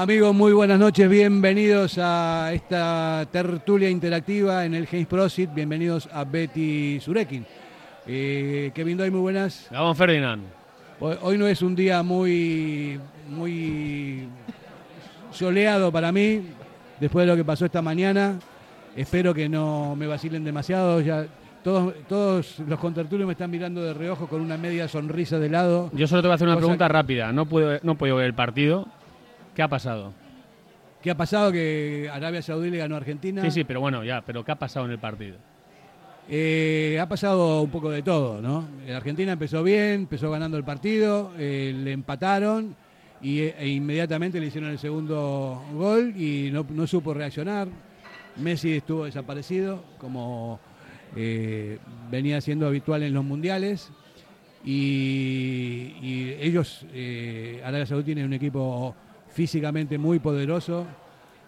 Amigos, muy buenas noches, bienvenidos a esta tertulia interactiva en el James Prosit, bienvenidos a Betty Surekin. Eh, Kevin Doy, muy buenas. Gabón Ferdinand. Hoy, hoy no es un día muy, muy soleado para mí, después de lo que pasó esta mañana. Espero que no me vacilen demasiado. Ya todos, todos los contertulios me están mirando de reojo con una media sonrisa de lado. Yo solo te voy a hacer una pregunta que- rápida. No puedo, no puedo ver el partido. ¿Qué ha pasado? ¿Qué ha pasado? Que Arabia Saudí le ganó a Argentina. Sí, sí, pero bueno, ya. Pero ¿qué ha pasado en el partido? Eh, ha pasado un poco de todo, ¿no? La Argentina empezó bien, empezó ganando el partido, eh, le empataron y, e inmediatamente le hicieron el segundo gol y no, no supo reaccionar. Messi estuvo desaparecido, como eh, venía siendo habitual en los mundiales. Y, y ellos, eh, Arabia Saudí tiene un equipo físicamente muy poderoso,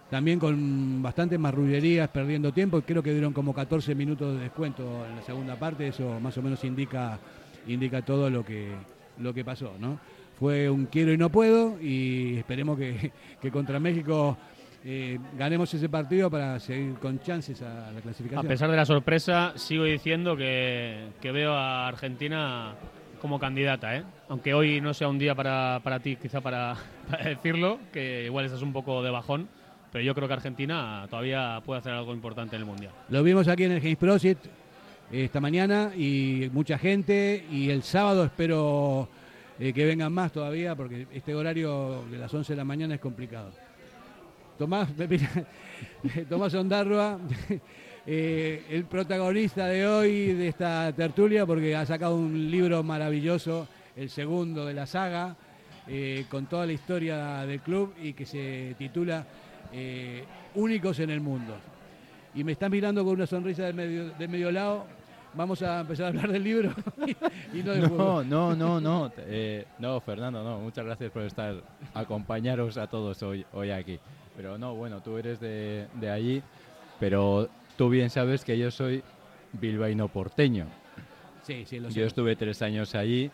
también con bastantes marrullerías, perdiendo tiempo. Creo que dieron como 14 minutos de descuento en la segunda parte. Eso más o menos indica, indica todo lo que, lo que pasó. ¿no? Fue un quiero y no puedo y esperemos que, que contra México eh, ganemos ese partido para seguir con chances a la A clasificación. pesar de la sorpresa, sigo diciendo que, que veo a Argentina como candidata, ¿eh? Aunque hoy no sea un día para, para ti, quizá para, para decirlo, que igual estás un poco de bajón, pero yo creo que Argentina todavía puede hacer algo importante en el Mundial. Lo vimos aquí en el Games Prosit esta mañana y mucha gente. Y el sábado espero eh, que vengan más todavía porque este horario de las 11 de la mañana es complicado. Tomás, Tomás Ondarroa, eh, el protagonista de hoy de esta tertulia porque ha sacado un libro maravilloso, el segundo de la saga, eh, con toda la historia del club y que se titula eh, Únicos en el Mundo y me está mirando con una sonrisa de medio, de medio lado. Vamos a empezar a hablar del libro y, y no del No, juego. no, no, no. eh, no, Fernando, no. Muchas gracias por estar, acompañaros a todos hoy, hoy aquí. Pero no, bueno, tú eres de, de allí, pero tú bien sabes que yo soy bilbaíno porteño. Sí, sí, lo sé. Yo estuve tres años allí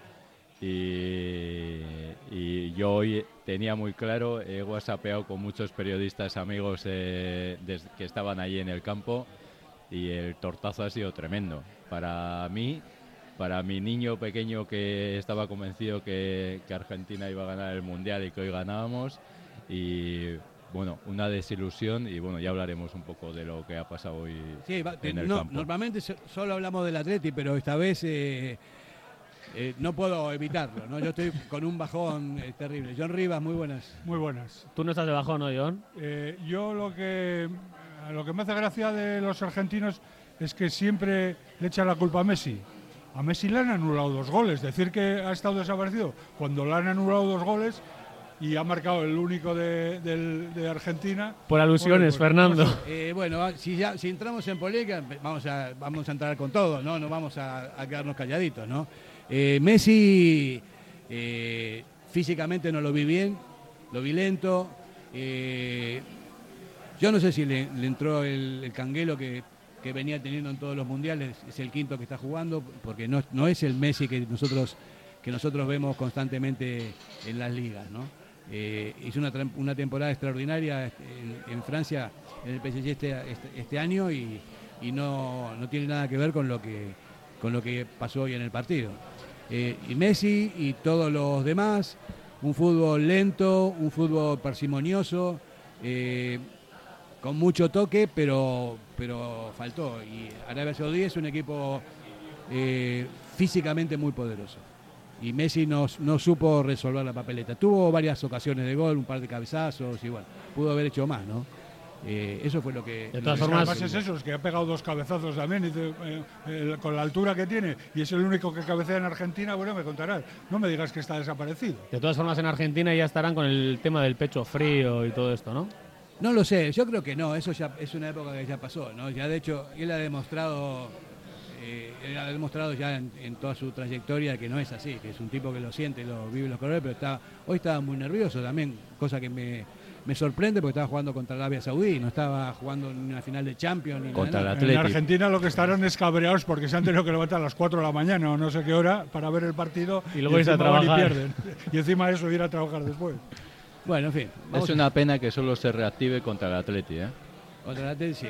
y, y yo hoy tenía muy claro, he whatsappeado con muchos periodistas amigos eh, des- que estaban allí en el campo y el tortazo ha sido tremendo. Para mí, para mi niño pequeño que estaba convencido que, que Argentina iba a ganar el Mundial y que hoy ganábamos y bueno, una desilusión y bueno, ya hablaremos un poco de lo que ha pasado hoy Sí, en el no, campo. normalmente so- solo hablamos del Atleti, pero esta vez eh, eh, no puedo evitarlo. ¿no? Yo estoy con un bajón eh, terrible. John Rivas, muy buenas. Muy buenas. Tú no estás de bajón, ¿no, John? Eh, yo lo que, lo que me hace gracia de los argentinos es que siempre le echan la culpa a Messi. A Messi le han anulado dos goles. Decir que ha estado desaparecido cuando le han anulado dos goles y ha marcado el único de, Argentina. Por alusiones, pues, Fernando. no Eh, bueno, si, ya, si entramos en polémica, vamos a, vamos a entrar con todo, ¿no? No vamos a, a quedarnos calladitos, ¿no? Eh, Messi eh, físicamente no lo vi bien, lo vi lento. eh, yo no sé si le, entró el, el canguelo que, que venía teniendo en todos los mundiales, es el quinto que está jugando, porque no, no es el Messi que nosotros, que nosotros vemos constantemente en las ligas, hizo una, una temporada extraordinaria en, en Francia, en el PSG este, este, este año y, y no, no tiene nada que ver con lo que, con lo que pasó hoy en el partido. Eh, y Messi y todos los demás, un fútbol lento, un fútbol parsimonioso, eh, con mucho toque, pero, pero faltó. Y Arabia Saudí es un equipo eh, físicamente muy poderoso. Y Messi no, no supo resolver la papeleta. Tuvo varias ocasiones de gol, un par de cabezazos y bueno, pudo haber hecho más, ¿no? Eh, eso fue lo que... De todas formas- es eso, es que ha pegado dos cabezazos también. y eh, eh, con la altura que tiene y es el único que cabecea en Argentina, bueno, me contarás. No me digas que está desaparecido. De todas formas, en Argentina ya estarán con el tema del pecho frío y todo esto, ¿no? No lo sé, yo creo que no, eso ya es una época que ya pasó, ¿no? Ya de hecho, él ha demostrado, eh, él ha demostrado ya en, en toda su trayectoria que no es así, que es un tipo que lo siente, lo vive los colores, pero está, hoy estaba muy nervioso también, cosa que me, me sorprende porque estaba jugando contra Arabia Saudí, no estaba jugando en una final de Champions ni Contra nada. el En. Argentina lo que estarán es cabreados porque se han tenido que levantar a las 4 de la mañana o no sé qué hora para ver el partido Y luego irse a encima van y trabajar. pierden. Y encima eso ir a trabajar después. Bueno, en fin. Es una pena que solo se reactive contra el Atleti, ¿eh? Contra el Atleti, sí.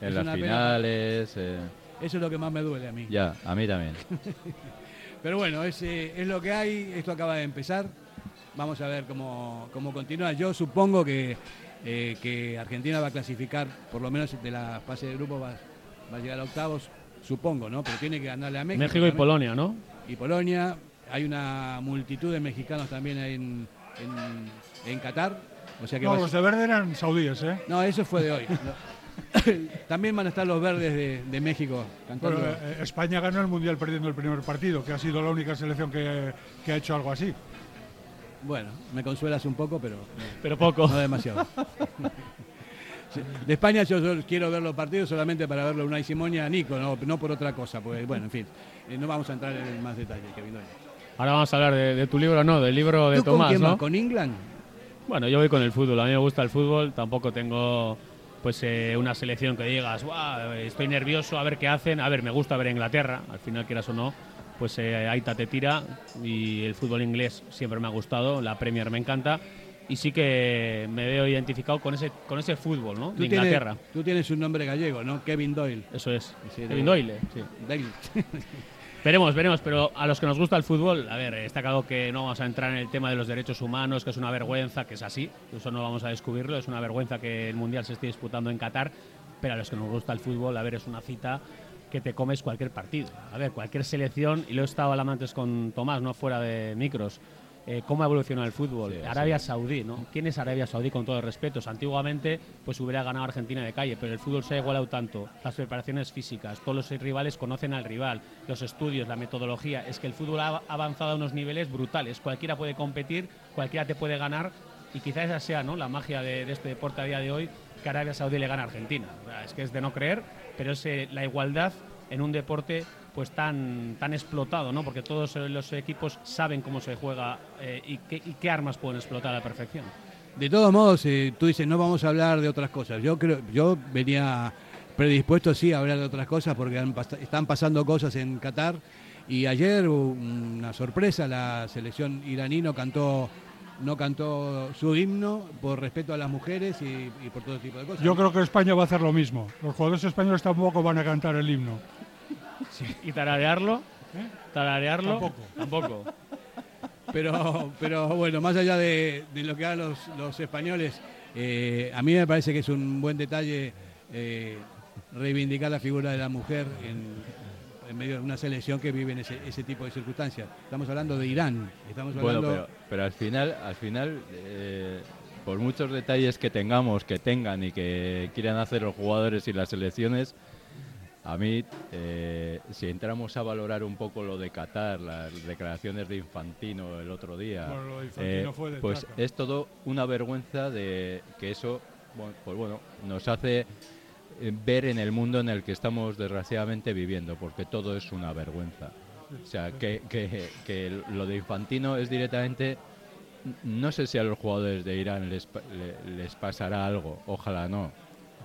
En las finales. Eh. Eso es lo que más me duele a mí. Ya, a mí también. Pero bueno, es, es lo que hay, esto acaba de empezar. Vamos a ver cómo, cómo continúa. Yo supongo que, eh, que Argentina va a clasificar, por lo menos de la fase de grupo va, va a llegar a octavos, supongo, ¿no? Pero tiene que ganarle a México. México y Polonia, ¿no? Y Polonia. Hay una multitud de mexicanos también en, en, en Qatar. O sea que no, los de verde eran saudíes, ¿eh? No, eso fue de hoy. También van a estar los verdes de, México cantando. Eh, España ganó el Mundial perdiendo el primer partido, que ha sido la única selección que, ha hecho algo así. Bueno, me consuelas un poco, pero, pero poco. No demasiado. De España yo, quiero ver los partidos solamente para verlo una Simón a Nico, no, por otra cosa, pues bueno, en fin, eh, no vamos a entrar en más detalle, Kevin Ahora vamos a hablar de, tu libro, no, del libro de Tomás, con ¿no? ¿Con England? Bueno, yo voy con el fútbol, a mí me gusta el fútbol, tampoco tengo pues eh, una selección que digas, estoy nervioso a ver qué hacen, a ver, me gusta ver Inglaterra, al final quieras o no, pues eh, Aita te tira y el fútbol inglés siempre me ha gustado, la Premier me encanta y sí que me veo identificado con ese con ese fútbol, ¿no? De Inglaterra. tú tienes un nombre gallego, ¿no? Kevin Doyle. Eso es. Kevin Doyle, sí. Veremos, veremos, pero a los que nos gusta el fútbol, a ver, está claro que no vamos a entrar en el tema de los derechos humanos, que es una vergüenza, que es así, eso no vamos a descubrirlo, es una vergüenza que el Mundial se esté disputando en Qatar, pero a los que nos gusta el fútbol, a ver, es una cita que te comes cualquier partido. A ver, cualquier selección, y lo he estado hablando antes con Tomás, no fuera de micros, eh, cómo ha evolucionado el fútbol. Arabia Saudí, ¿no? ¿Quién es Arabia Saudí con todo el respeto? Antiguamente pues hubiera ganado Argentina de calle, pero el fútbol se ha igualado tanto. Las preparaciones físicas, todos los rivales conocen al rival, los estudios, la metodología. Es que el fútbol ha avanzado a unos niveles brutales. Cualquiera puede competir, cualquiera te puede ganar y quizás esa sea ¿no? la magia de, este deporte a día de hoy, que Arabia Saudí le gana a Argentina. es que es de no creer, pero es eh, la igualdad en un deporte pues tan, tan explotado, ¿no? Porque todos los equipos saben cómo se juega eh, y, qué, armas pueden explotar a la perfección. De todos modos, eh, tú dices, no vamos a hablar de otras cosas. Yo yo venía predispuesto sí a hablar de otras cosas porque están pasando cosas en Qatar y ayer una sorpresa, la selección iraní no cantó no cantó su himno por respeto a las mujeres y, por todo tipo de cosas. Yo creo que España va a hacer lo mismo. Los jugadores españoles tampoco van a cantar el himno. ¿Y tararearlo? ¿Eh? ¿Tararearlo? Tampoco. Tampoco. Pero, pero bueno, más allá de, lo que hagan los, españoles, eh, a mí me parece que es un buen detalle eh, reivindicar la figura de la mujer en, medio de una selección que vive en ese, tipo de circunstancias. Estamos hablando de Irán. Estamos hablando... Bueno, pero, al final, al final por muchos detalles que tengamos, que tengan y que quieran hacer los jugadores y las selecciones, a mí, eh, si entramos a valorar un poco lo de Qatar, las declaraciones de Infantino el otro día, eh, pues es todo una vergüenza de que eso, pues bueno, nos hace eh, ver en el mundo en el que estamos desgraciadamente viviendo, porque todo es una vergüenza. O sea, que, que, lo de Infantino es directamente, no sé si a los jugadores de Irán les, les pasará algo, ojalá no,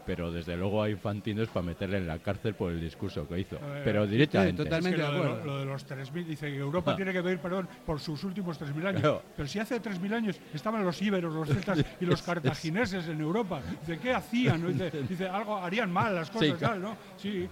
pero desde luego hay infantinos para meterle en la cárcel por el discurso que hizo. pero directamente. totalmente de acuerdo. Lo, de los 3.000, dice que Europa ah. tiene que pedir perdón por sus últimos 3.000 años. Pero si hace 3.000 años estaban los íberos, los celtas y los cartagineses en Europa. Dice, ¿qué hacían? Dice, algo harían mal las cosas, sí, ¿no? Sí,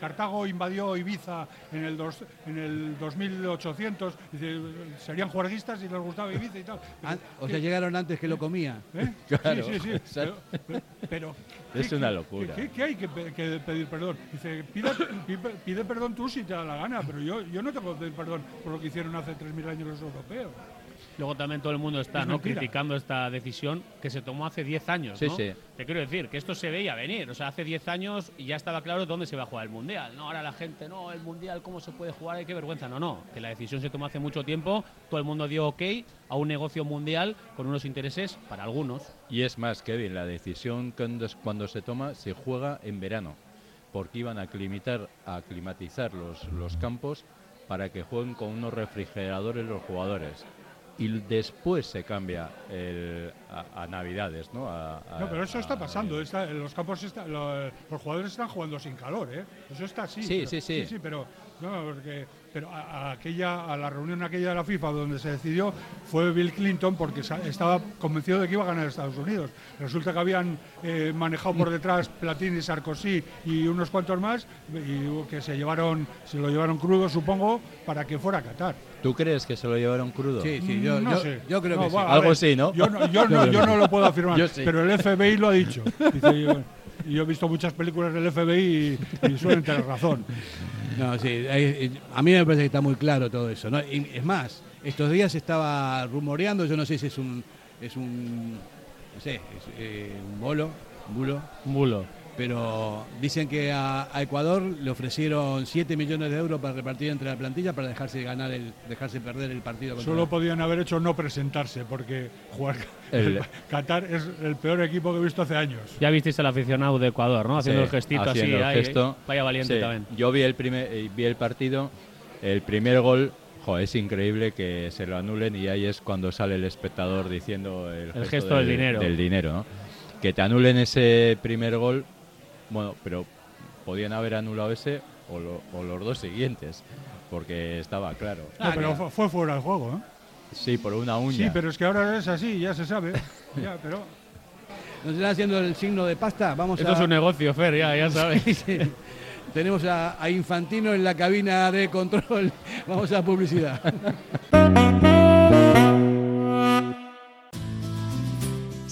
Cartago, invadió Ibiza en el, dos, en el 2800. Dice, serían juerguistas y les gustaba Ibiza y tal. Ah, o sea, llegaron antes que lo comía. ¿Eh? Claro, sí, sí, sí. pero es una locura. ¿qué, hay que, pedir perdón? Dice, pide, perdón tú si te da la gana, pero yo, yo no tengo que pedir perdón por lo que hicieron hace 3.000 años los europeos. Luego también todo el mundo está ¿no? criticando esta decisión que se tomó hace 10 años. Sí, sí. Te quiero decir que esto se veía venir. O sea, hace 10 años y ya estaba claro dónde se va a jugar el Mundial. No, ahora la gente, no, el Mundial, ¿cómo se puede jugar? Qué vergüenza. No, no. Que la decisión se tomó hace mucho tiempo. Todo el mundo dio ok a un negocio mundial con unos intereses para algunos. Y es más, Kevin, la decisión cuando, cuando se toma se juega en verano. Porque iban a, climatar, a climatizar los, los campos para que jueguen con unos refrigeradores los jugadores y después se cambia a, Navidades, ¿no? no, pero eso está pasando. los campos, los jugadores están jugando sin calor, ¿eh? Eso está así. Sí, sí, sí. sí, pero, No, porque, pero a, a aquella, a la reunión aquella de la FIFA donde se decidió fue Bill Clinton porque sa- estaba convencido de que iba a ganar Estados Unidos. Resulta que habían eh, manejado por detrás Platini, Sarkozy y unos cuantos más y que se llevaron, se lo llevaron crudo, supongo, para que fuera a Qatar. ¿Tú crees que se lo llevaron crudo? Sí, sí, yo, no yo, sé. yo creo No, que sí. Algo ver, sí, ¿no? Yo no, yo no, yo no lo puedo afirmar, Yo sí. pero el FBI lo ha dicho. Dice, yo, y yo he visto muchas películas del FBI y, y suelen tener razón. No, sí, eh, a mí me parece que está muy claro todo eso. ¿no? Y es más, estos días estaba rumoreando, yo no sé si es un, es un, no sé, es, eh, un bolo, un bulo, Un bulo. Pero dicen que a, a Ecuador le ofrecieron 7 millones de euros para repartir entre la plantilla para dejarse ganar el, dejarse perder el partido. Solo podían haber hecho no presentarse, porque jugar El- Qatar es el peor equipo que he visto hace años. Ya visteis al aficionado de Ecuador, ¿no? Haciendo Sí, el gestito haciendo así. el ahí, gesto. Vaya valiente Sí, también. Yo vi el, primer, eh, vi el partido, el primer gol, joder, es increíble que se lo anulen y ahí es cuando sale el espectador diciendo el, El gesto del dinero. Del dinero, ¿no? Que te anulen ese primer gol, bueno, pero podían haber anulado ese o, lo- o los dos siguientes, porque estaba claro. No, pero fue- fue fuera de juego, ¿eh? Sí, por una uña. Sí, pero es que ahora es así, ya se sabe. Ya, pero Nos están haciendo el signo de pasta. Vamos Esto a. es un negocio, Fer, ya, ya sabes. Sí. Tenemos a, a Infantino en la cabina de control. Vamos a publicidad.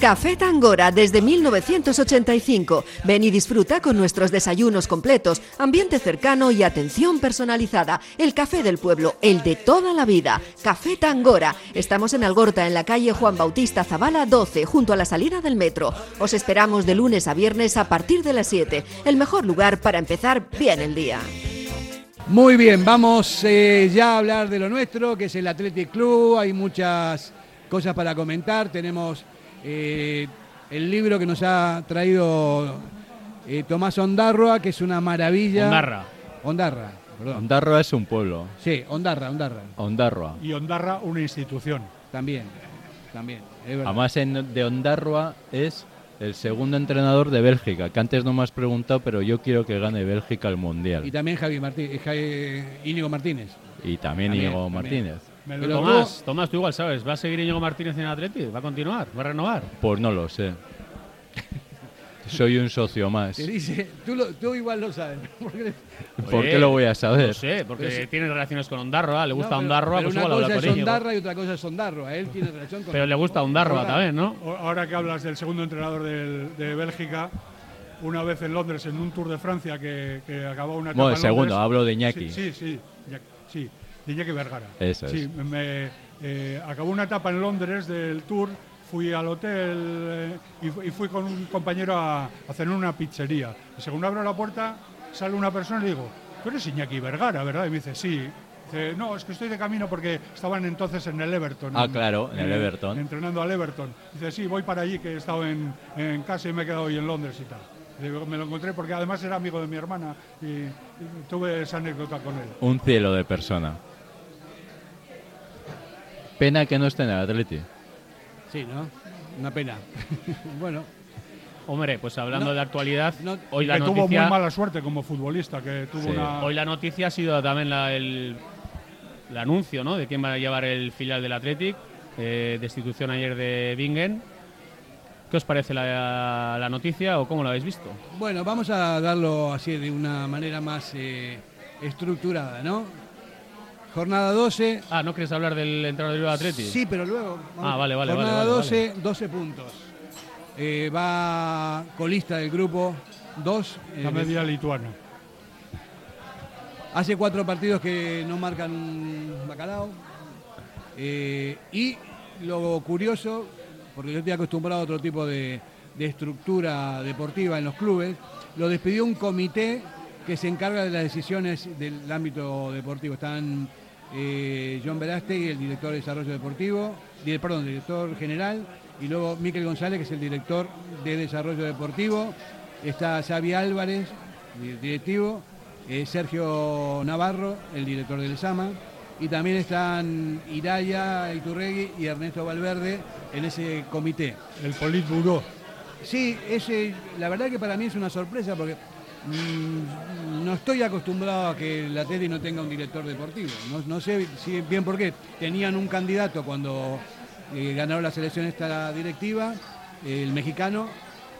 Café Tangora desde 1985. Ven y disfruta con nuestros desayunos completos, ambiente cercano y atención personalizada. El café del pueblo, el de toda la vida. Café Tangora. Estamos en Algorta, en la calle Juan Bautista Zavala 12, junto a la salida del metro. Os esperamos de lunes a viernes a partir de las 7. El mejor lugar para empezar bien el día. Muy bien, vamos eh, ya a hablar de lo nuestro, que es el Athletic Club. Hay muchas cosas para comentar. Tenemos eh, el libro que nos ha traído eh, Tomás Ondarroa, que es una maravilla. Ondarra. Ondarra, perdón. Ondarroa es un pueblo. Sí, Ondarra, Ondarra. Ondarroa. y Ondarra una institución. También, también. es. Además, en, de Ondarroa es el segundo entrenador de Bélgica, que antes no me has preguntado, pero yo quiero que gane Bélgica el Mundial. Y también Javi Martínez, Íñigo Martínez. Y también También, Íñigo también. Me lo- Pero Tomás, Tomás, tú igual sabes, ¿va a seguir Íñigo Martínez en Atleti? ¿Va a continuar? ¿Va a renovar? Pues no lo sé. Soy un socio más. Te dice, tú, lo- tú igual lo sabes. porque- ¿Por Oye, qué lo voy a saber? No sé, porque Pero sí. tiene relaciones con Ondarroa, le gusta No, pero- Ondarroa, pero pues una igual habla cosa con es. Ondarra y otra cosa es Ondarroa. Él tiene relación con. Pero le gusta Ondarroa Ahora, también, ¿no? Ahora que hablas del segundo entrenador del- de Bélgica, una vez en Londres, en un Tour de Francia que, que acababa una etapa Bueno, en segundo, Londres- hablo de Iñaki. Sí, sí, sí, sí, de Iñaki Vergara. Eso Sí, es. me, eh, acabó una etapa en Londres del Tour fui al hotel eh, y, y fui con un compañero a, a cenar en una pizzería. Y según abro la puerta, sale una persona y le digo, tú eres Iñaki Vergara, ¿verdad? Y me dice, sí. Dice, no, es que estoy de camino porque estaban entonces en el Everton. Ah, claro, en el eh, Everton. Entrenando al Everton. Dice, sí, voy para allí, que he estado en, en casa y me he quedado hoy en Londres y tal. Me lo encontré porque además era amigo de mi hermana y, y tuve esa anécdota con él. Un cielo de persona. Pena que no esté en el Atleti. Sí, ¿no? Una pena. bueno, Hombre, pues hablando No, de actualidad, no, hoy la que tuvo noticia, muy mala suerte como futbolista, que tuvo Sí. una... hoy la noticia ha sido también la- el, el anuncio, ¿no? De quién va a llevar el filial del Athletic, eh, destitución ayer de Bingen. ¿Qué os parece la, la noticia o cómo la habéis visto? Bueno, vamos a darlo así de una manera más eh, estructurada, ¿no? Jornada 12. Ah, ¿no quieres hablar del entrenador del Athletic? Sí, pero luego. Ah, vale, vale, Jornada vale, vale, 12, 12 puntos. Eh, va colista del grupo 2. La media lituana. Hace cuatro partidos que no marcan un bacalao. Eh, y lo curioso, porque yo estoy acostumbrado a otro tipo de, de estructura deportiva en los clubes, lo despidió un comité que se encarga de las decisiones del ámbito deportivo. Están eh, John Verástegui, el director de desarrollo deportivo, perdón, director general, y luego Miquel González, que es el director de desarrollo deportivo. Está Xavi Álvarez, di- directivo, eh, Sergio Navarro, el director del SAMA, y también están Iraya Iturregui y Ernesto Valverde en ese comité. El Politburó. Sí, ese, la verdad que para mí es una sorpresa porque mm, no estoy acostumbrado a que el Atleti no tenga un director deportivo. No, no sé si bien por qué. Tenían un candidato cuando eh, ganaron la selección esta directiva, el mexicano,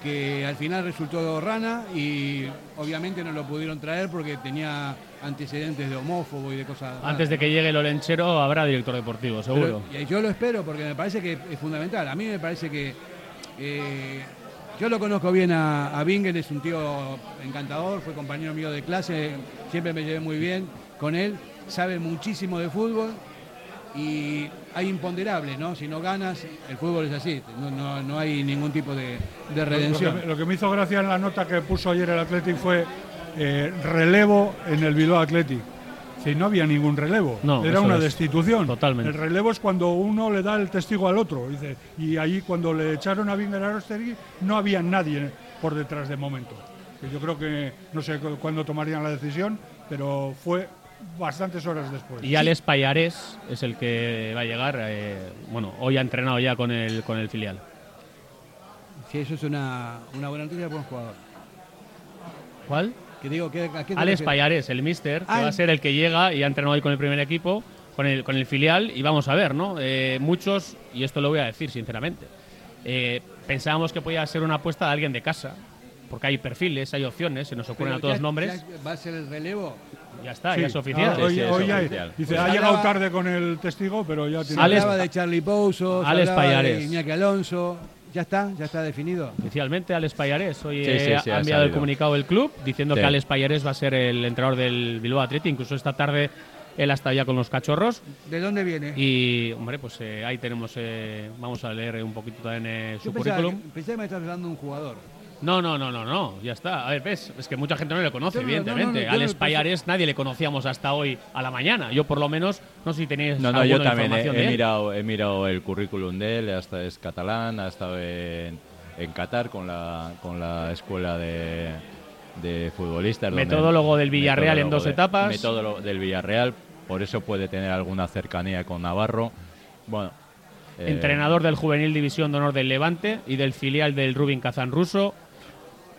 que al final resultó rana y obviamente no lo pudieron traer porque tenía antecedentes de homófobo y de cosas. Antes de que llegue el Olenchero habrá director deportivo, seguro. Pero- y yo lo espero porque me parece que es fundamental. A mí me parece que eh, yo lo conozco bien a, a Bingen, es un tío encantador, fue compañero mío de clase, siempre me llevé muy bien con él, sabe muchísimo de fútbol y hay imponderables, ¿no? Si no ganas, el fútbol es así, no, no- no hay ningún tipo de, de redención. Lo que, lo que me hizo gracia en la nota que puso ayer el Athletic fue eh, relevo en el Bilbao Athletic. Si no había ningún relevo, No, era una es. destitución. Totalmente. El relevo es cuando uno le da el testigo al otro. Dice, y ahí cuando le echaron a Binger Arostegui no había nadie por detrás de momento. Yo creo que no sé cu- cuándo tomarían la decisión, pero fue bastantes horas después. Y Alex Payares es el que va a llegar. eh, bueno, hoy ha entrenado ya con el, con el filial. Si eso es una, una buena noticia para un jugador. ¿Cuál? Que digo, ¿qué- a qué te Alex refieres? Payares, el mister, que Ah, va a ser el que llega y ha entrenado hoy con el primer equipo, con el, con el filial, y vamos a ver, ¿no? Eh, muchos, y esto lo voy a decir sinceramente, eh, pensábamos que podía ser una apuesta de alguien de casa, porque hay perfiles, hay opciones, se nos ocurren Pero a todos ya- nombres, ya ¿Va a ser el relevo? ya está, Sí. ya es oficial. Ah, hoy, sí, es hoy ya- oficial. dice, Pues ha hablaba- llegado tarde con el testigo, pero ya Se tiene. Alex- hablaba de Charlie Pouso, se Alex hablaba de Payares. Iñaki Alonso. Ya está, ya está definido. Oficialmente, Alex Payares. Hoy Sí, sí, sí, ha ha enviado el comunicado del club diciendo Sí. que Alex Payares va a ser el entrenador del Bilbao Athletic. Incluso esta tarde él ha estado ya con los cachorros. ¿De dónde viene? Y, hombre, pues eh, ahí tenemos. eh, vamos a leer un poquito también eh, su Yo pensaba currículum. pensé que me estabas hablando de un jugador. No, no, no, no, no. Ya está. A ver, ves, es que mucha gente no le conoce, no- evidentemente. no, no, no- Payares nadie le conocíamos hasta hoy a la mañana. Yo, por lo menos, no sé si tenéis. No, no, alguna yo también he, información he de él. mirado, he mirado el currículum de él, hasta es catalán, ha estado en, en Qatar con la, con la escuela de, de futbolistas. donde- Metodólogo del Villarreal en dos de- etapas. Metodólogo del Villarreal, por eso puede tener alguna cercanía con Navarro. Bueno, eh, Entrenador del Juvenil División de Honor del Levante y del filial del Rubin Kazán ruso.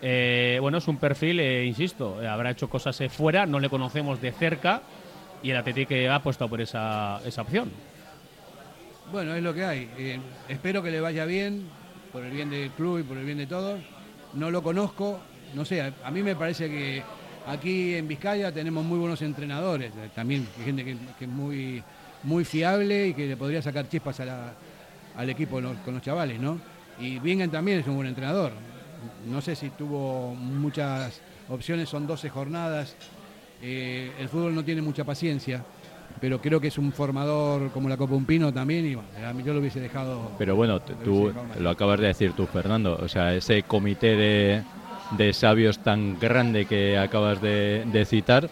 Eh, bueno, es un perfil, eh, insisto, eh, habrá hecho cosas fuera, no le conocemos de cerca y el Atlético ha apostado por esa, esa opción. Bueno, es lo que hay. Espero que le vaya bien, por el bien del club y por el bien de todos. No lo conozco, no sé, a, mí me parece que aquí en Vizcaya tenemos muy buenos entrenadores, también gente que, es muy, muy fiable y que le podría sacar chispas al equipo con los chavales, ¿no? Y Bingen también es un buen entrenador. No sé si tuvo muchas opciones, son 12 jornadas. Eh, el fútbol no tiene mucha paciencia pero creo que es un formador como la Copa Un Pino también y bueno, a mí yo lo hubiese dejado. Pero bueno, tú lo acabas de decir tú, Fernando. O sea, ese comité de, de sabios tan grande que acabas de, de citar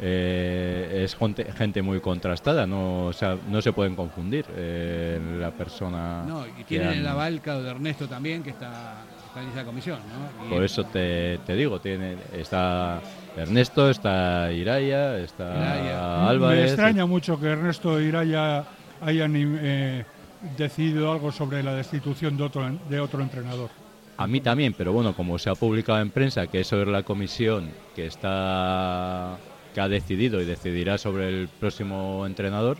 eh, es gente, gente muy contrastada. No, o sea, no se pueden confundir eh, la persona. No, y han- el aval de Ernesto también, que está, esa comisión. ¿no? Por eso te, te digo, tiene, está Ernesto, está Iraya, está Iraya. Álvarez. Me extraña mucho que Ernesto Iraya hayan eh, decidido algo sobre la destitución de otro, de otro entrenador. A mí también, pero bueno, como se ha publicado en prensa que eso es la comisión que está que ha decidido y decidirá sobre el próximo entrenador,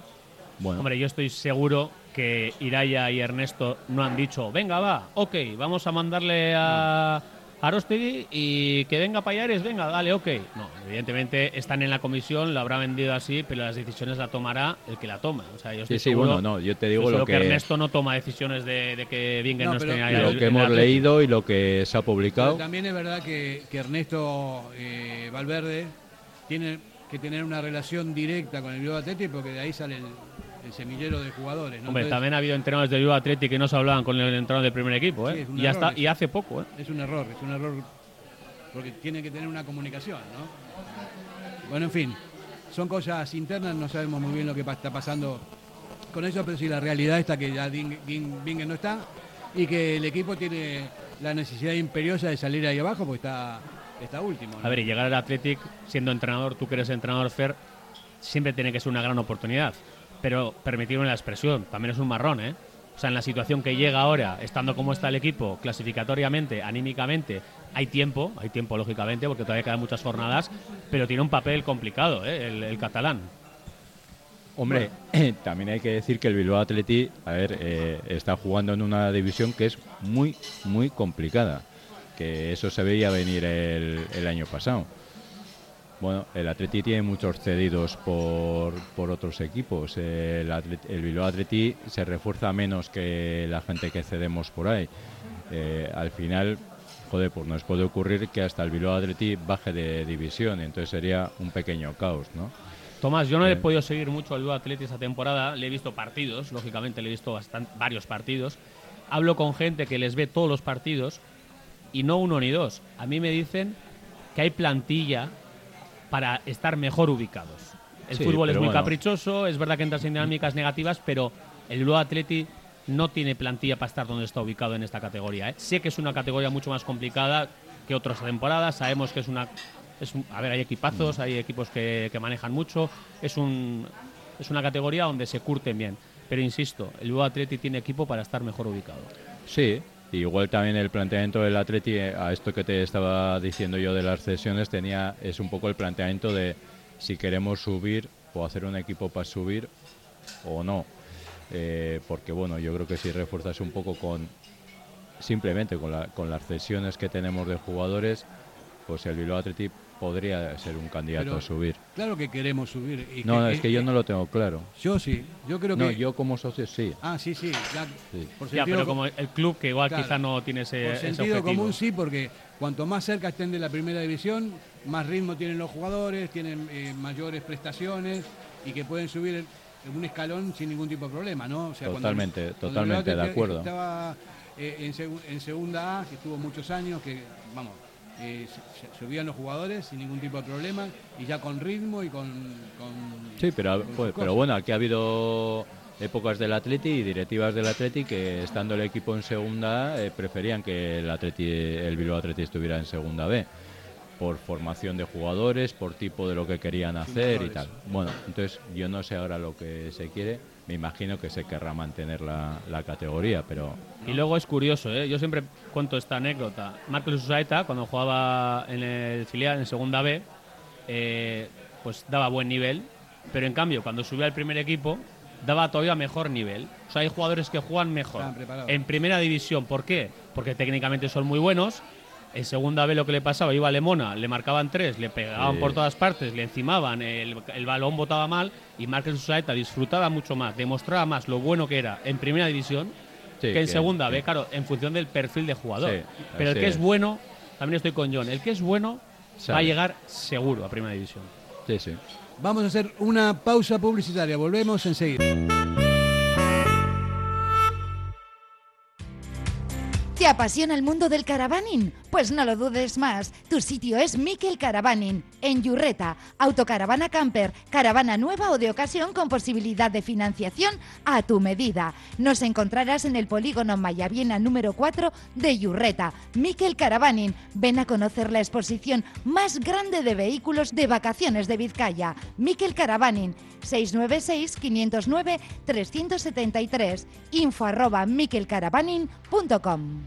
bueno, Hombre, yo estoy seguro que Iraya y Ernesto no han dicho, venga, va, ok, vamos a mandarle a Arostegui y que venga Payares, venga, dale, ok. No, evidentemente están en la comisión, lo habrá vendido así, pero las decisiones la tomará el que la toma. O sea, yo estoy sí, sí, seguro, bueno, no, yo te digo lo que, que, Ernesto no toma decisiones de, de que Vingen No, no, pero- esté pero el- lo que hemos leído y lo que se ha Pero publicado. también es verdad que, que Ernesto eh, Valverde tiene que tener una relación directa con el Bilbao Athletic porque de ahí sale el, el semillero de jugadores. ¿no? Hombre, Entonces, también ha habido entrenadores del Bilbao Athletic que no se hablaban con el entrenador del primer equipo, Sí, ¿eh? un y, hasta, y hace poco, ¿eh? Es un error, es un error porque tiene que tener una comunicación, ¿no? Bueno, en fin, son cosas internas, no sabemos muy bien lo que está pasando con eso, pero sí la realidad está que ya Bingen no está y que el equipo tiene la necesidad imperiosa de salir ahí abajo porque está, está último. ¿no? A ver, y llegar al Athletic siendo entrenador, tú que eres entrenador Fer, siempre tiene que ser una gran oportunidad. Pero permitirme la expresión, también es un marrón, ¿eh? O sea, en la situación que llega ahora, estando como está el equipo, clasificatoriamente, anímicamente, hay tiempo, hay tiempo lógicamente, porque todavía quedan muchas jornadas, pero tiene un papel complicado, ¿eh? el, el catalán. Hombre, también hay que decir que el Bilbao Athletic, a ver, eh, está jugando en una división que es muy, muy complicada. Que eso se veía venir el, el año pasado. Bueno, el Atleti tiene muchos cedidos por, por otros equipos. El, Atlet- el Bilbao Atleti se refuerza menos que la gente que cedemos por ahí. Eh, al final, joder, pues nos puede ocurrir que hasta el Bilbao Atleti baje de división. Entonces sería un pequeño caos, ¿no? Tomás, yo no le he podido seguir mucho al Bilbao Athletic esta temporada, le he visto partidos, lógicamente le he visto bastan- varios partidos. Hablo con gente que les ve todos los partidos y no uno ni dos. A mí me dicen que hay plantilla para estar mejor ubicados. El Sí, fútbol es muy bueno. caprichoso, es verdad que entras en dinámicas negativas, pero el Bilbao Athletic no tiene plantilla para estar donde está ubicado en esta categoría. ¿eh? Sé que es una categoría mucho más complicada que otras temporadas, sabemos que es una... Es un- a ver, hay equipazos, hay equipos que, que manejan mucho, es, un, es una categoría donde se curten bien. Pero insisto, el Bilbao Athletic tiene equipo para estar mejor ubicado. Sí, igual también el planteamiento del Atleti, eh, a esto que te estaba diciendo yo de las cesiones, tenía es un poco el planteamiento de si queremos subir o hacer un equipo para subir o no. Eh, porque bueno, yo creo que si refuerzas un poco con simplemente con, la- con las cesiones que tenemos de jugadores, pues el Bilbao Athletic podría ser un candidato Pero a subir. Claro que queremos subir. y No, es que yo no lo tengo claro. Yo sí, yo creo No, que... yo como socio sí. Ah, sí, sí. ya, Sí. por Ya, sentido pero co- como el club que igual Claro. quizá no tiene ese, Por ese sentido objetivo. común sí, porque cuanto más cerca estén de la primera división, más ritmo tienen los jugadores, tienen eh, mayores prestaciones y que pueden subir en un escalón sin ningún tipo de problema, ¿no? O sea, Totalmente, cuando totalmente de acuerdo. Estaba eh, en, en segunda A, que estuvo muchos años, que vamos, eh, subían los jugadores sin ningún tipo de problema y ya con ritmo y con... con- Sí, pero, con pues, pero bueno, aquí ha habido épocas del Atleti y directivas del Atleti que estando el equipo en segunda eh, preferían que el Atleti, el Bilbao Atleti estuviera en segunda B por formación de jugadores, por tipo de lo que querían hacer y tal. Bueno, entonces yo no sé ahora lo que se quiere, me imagino que se querrá mantener la, la categoría, pero Y luego es curioso, ¿eh? yo siempre cuento esta anécdota. Marcos Usaeta, cuando jugaba en el filial, en segunda B, eh, pues daba buen nivel, pero en cambio, cuando subía al primer equipo, daba todavía mejor nivel. O sea, hay jugadores que juegan mejor. En primera división, ¿por qué? Porque técnicamente son muy buenos. En segunda B lo que le pasaba, iba a Lemona, le marcaban tres, le pegaban Sí. por todas partes, le encimaban, el, el balón botaba mal y Márquez Usaeta disfrutaba mucho más, demostraba más lo bueno que era en primera división Sí, que en que- segunda sí. B, claro, en función del perfil de jugador. Sí, Pero el que es es. bueno, también estoy con John, el que es bueno va a Sabe. llegar seguro a primera división. sí, sí. Vamos a hacer una pausa publicitaria. Volvemos enseguida. ¿Te apasiona el mundo del caravaning? Pues no lo dudes más. Tu sitio es Miquel Caravaning, en Yurreta. Autocaravana camper, caravana nueva o de ocasión con posibilidad de financiación a tu medida. Nos encontrarás en el polígono Mayaviena número 4 de Yurreta. Miquel Caravaning, ven a conocer la exposición más grande de vehículos de vacaciones de Vizcaya. Miquel Caravaning, 696-509-373. Info arroba miquelcaravaning.com.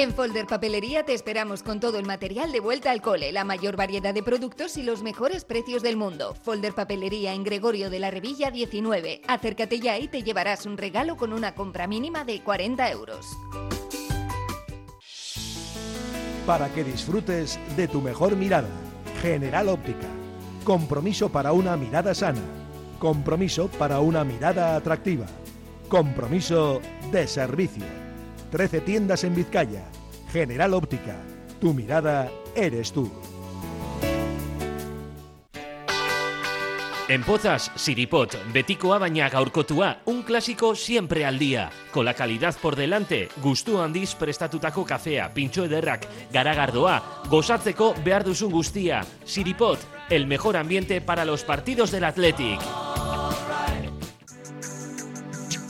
En Folder Papelería te esperamos con todo el material de vuelta al cole, la mayor variedad de productos y los mejores precios del mundo. Folder Papelería en Gregorio de la Revilla 19. Acércate ya y te llevarás un regalo con una compra mínima de 40 euros. Para que disfrutes de tu mejor mirada. General Óptica. Compromiso para una mirada sana. Compromiso para una mirada atractiva. Compromiso de servicio. 13 tiendas en Vizcaya. General Óptica. Tu mirada eres tú. En Pozas, Siripot, Betikoa baina gaurkotua, un clásico siempre al día. Con la calidad por delante, gustu handiz prestatutako kafea, pintxo ederrak, garagardoa, gozatzeko behar duzun guztia. Siripot, el mejor ambiente para los partidos del Athletic.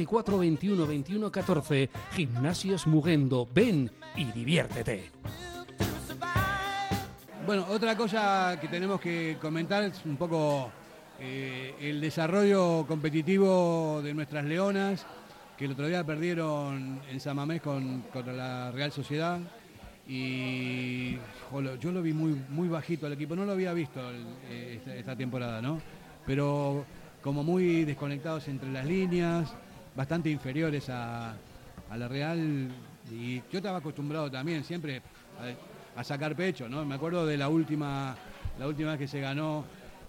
24 21 21 14. Gimnasios Mugendo. Ven y diviértete. Bueno, otra cosa que tenemos que comentar es un poco eh, el desarrollo competitivo de nuestras leonas, que el otro día perdieron en Samamés con, contra la Real Sociedad. Y yo lo vi muy, muy bajito al equipo, no lo había visto eh, esta, esta temporada, ¿no? Pero como muy desconectados entre las líneas, bastante inferiores a, a la Real y yo estaba acostumbrado también siempre a, a, sacar pecho, ¿no? Me acuerdo de la última, la última vez que se ganó,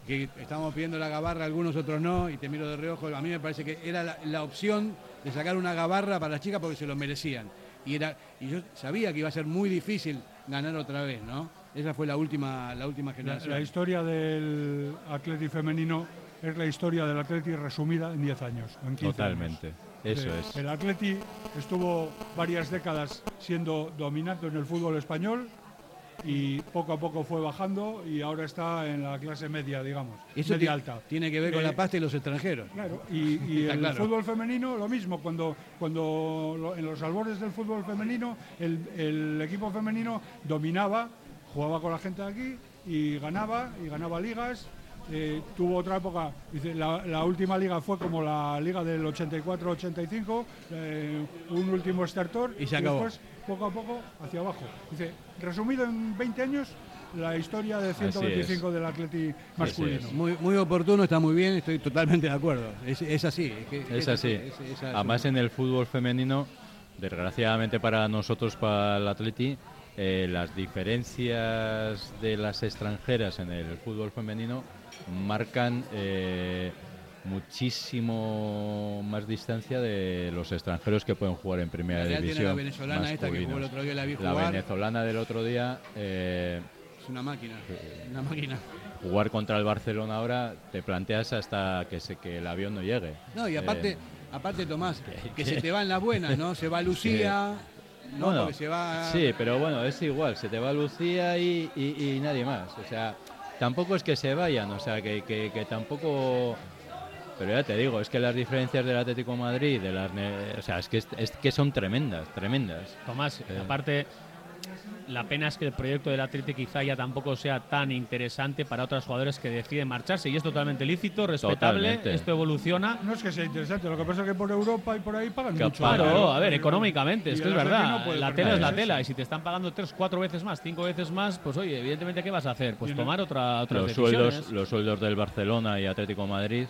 que estábamos pidiendo la gabarra, algunos otros no, y te miro de reojo, a mí me parece que era la, la opción de sacar una gabarra para las chicas porque se lo merecían. Y, era, y yo sabía que iba a ser muy difícil ganar otra vez, ¿no? Esa fue la última, la última generación. La, la historia del Atleti femenino es la historia del Atleti resumida en 10 años. En 15 Totalmente, años. eso Eh, es. El Atleti estuvo varias décadas siendo dominante en el fútbol español y poco a poco fue bajando y ahora está en la clase media, digamos, Eso media alta. tiene que ver con Eh, la pasta y los extranjeros. Claro, y, el claro. fútbol femenino lo mismo, cuando, cuando lo- en los albores del fútbol femenino el, el equipo femenino dominaba, jugaba con la gente de aquí y ganaba, y ganaba ligas. Eh, tuvo otra época, dice, la, la última liga fue como la liga del 84-85, eh, un último estertor Y se acabó. después poco a poco hacia abajo. Dice, resumido en 20 años, la historia de 125 del Atleti masculino. Muy, muy oportuno, está muy bien, estoy totalmente de acuerdo. Es, es así. Es, que- Es así. es- es así. Además, en el fútbol femenino, desgraciadamente para nosotros, para el Atleti, eh, las diferencias de las extranjeras en el fútbol femenino marcan eh, muchísimo más distancia de los extranjeros que pueden jugar en primera La división. la venezolana esta que jugó el otro día, la vi La jugar. venezolana del otro día, eh, Es una máquina, una máquina. jugar contra el Barcelona ahora, te planteas hasta que, se, que el avión no llegue. No, y aparte, Eh, aparte Tomás, que se te van las buenas, ¿no? Se va Lucía, ¿no? Bueno, se va... Sí, pero bueno, es igual, se te va Lucía y, y- y nadie más. O sea, tampoco es que se vayan, o sea, que, que- que tampoco... Pero ya te digo, es que las diferencias del Atlético de Madrid, de las, o sea, es que, es, es que son tremendas, tremendas. Tomás, Eh, aparte, la pena es que el proyecto del Atleti quizá ya tampoco sea tan interesante para otros jugadores que deciden marcharse y es totalmente lícito, respetable, Totalmente. esto evoluciona. No es que sea interesante, lo que pasa es que por Europa y por ahí pagan Que mucho. Claro, dinero. a ver, económicamente, es que es verdad. no la tela es la tela eso. y si te están pagando tres, cuatro veces más, cinco veces más, pues oye, evidentemente, ¿qué vas a hacer? Pues tomar otra, otras los decisiones. sueldos, los sueldos del Barcelona y Atlético de Madrid,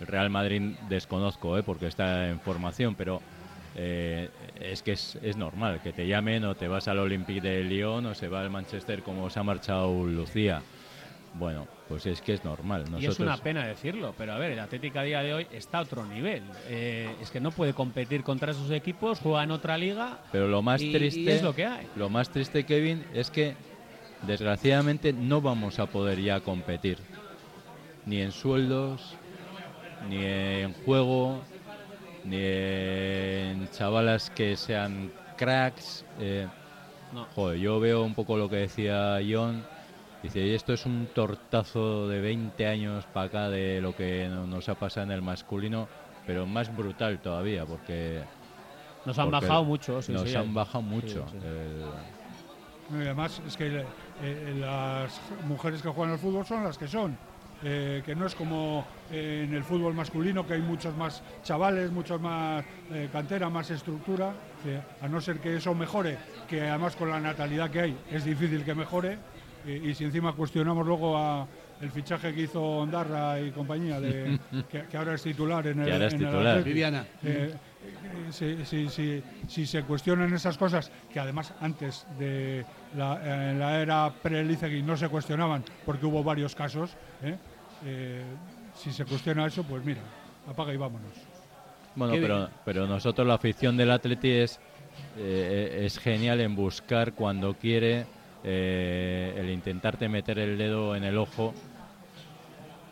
el Real Madrid desconozco, ¿eh? porque está en formación, pero eh, es que es, es normal que te llamen o te vas al Olympique de Lyon o se va al Manchester como se ha marchado Lucía. Bueno, pues es que es normal. Y es Nosotros, una pena decirlo, pero a ver, el Atlético a día de hoy está a otro nivel. Eh, es que no puede competir contra esos equipos, juega en otra liga. Pero lo más y- triste, y es lo que hay. lo más triste, Kevin, es que desgraciadamente no vamos a poder ya competir, ni en sueldos, ni en juego, ni en chavalas que sean cracks. eh, No. Joder, yo veo un poco lo que decía John. Dice, "Y esto es un tortazo de 20 años para acá de lo que no- nos ha pasado en el masculino, pero más brutal todavía, porque Nos han porque bajado mucho, sí, nos sí, han hay- bajado mucho. sí. El- Y además es que eh, las mujeres que juegan al fútbol son las que son. Eh, que no es como eh, en el fútbol masculino que hay muchos más chavales, muchos más eh, cantera, más estructura. a no ser que eso mejore, que además con la natalidad que hay es difícil que mejore. Y, y si encima cuestionamos luego a el fichaje que hizo Ondarra y compañía, de, que, que ahora es titular en el, Que ahora es en titular. Viviana. eh, si, si- si- si se cuestionan esas cosas, que además antes de la, en la era pre-Licegui no se cuestionaban porque hubo varios casos, ¿eh? Eh, si se cuestiona eso, pues mira, apaga y vámonos. Bueno, pero, pero nosotros la afición del Atleti es, eh, es genial en buscar cuando quiere eh, el intentarte meter el dedo en el ojo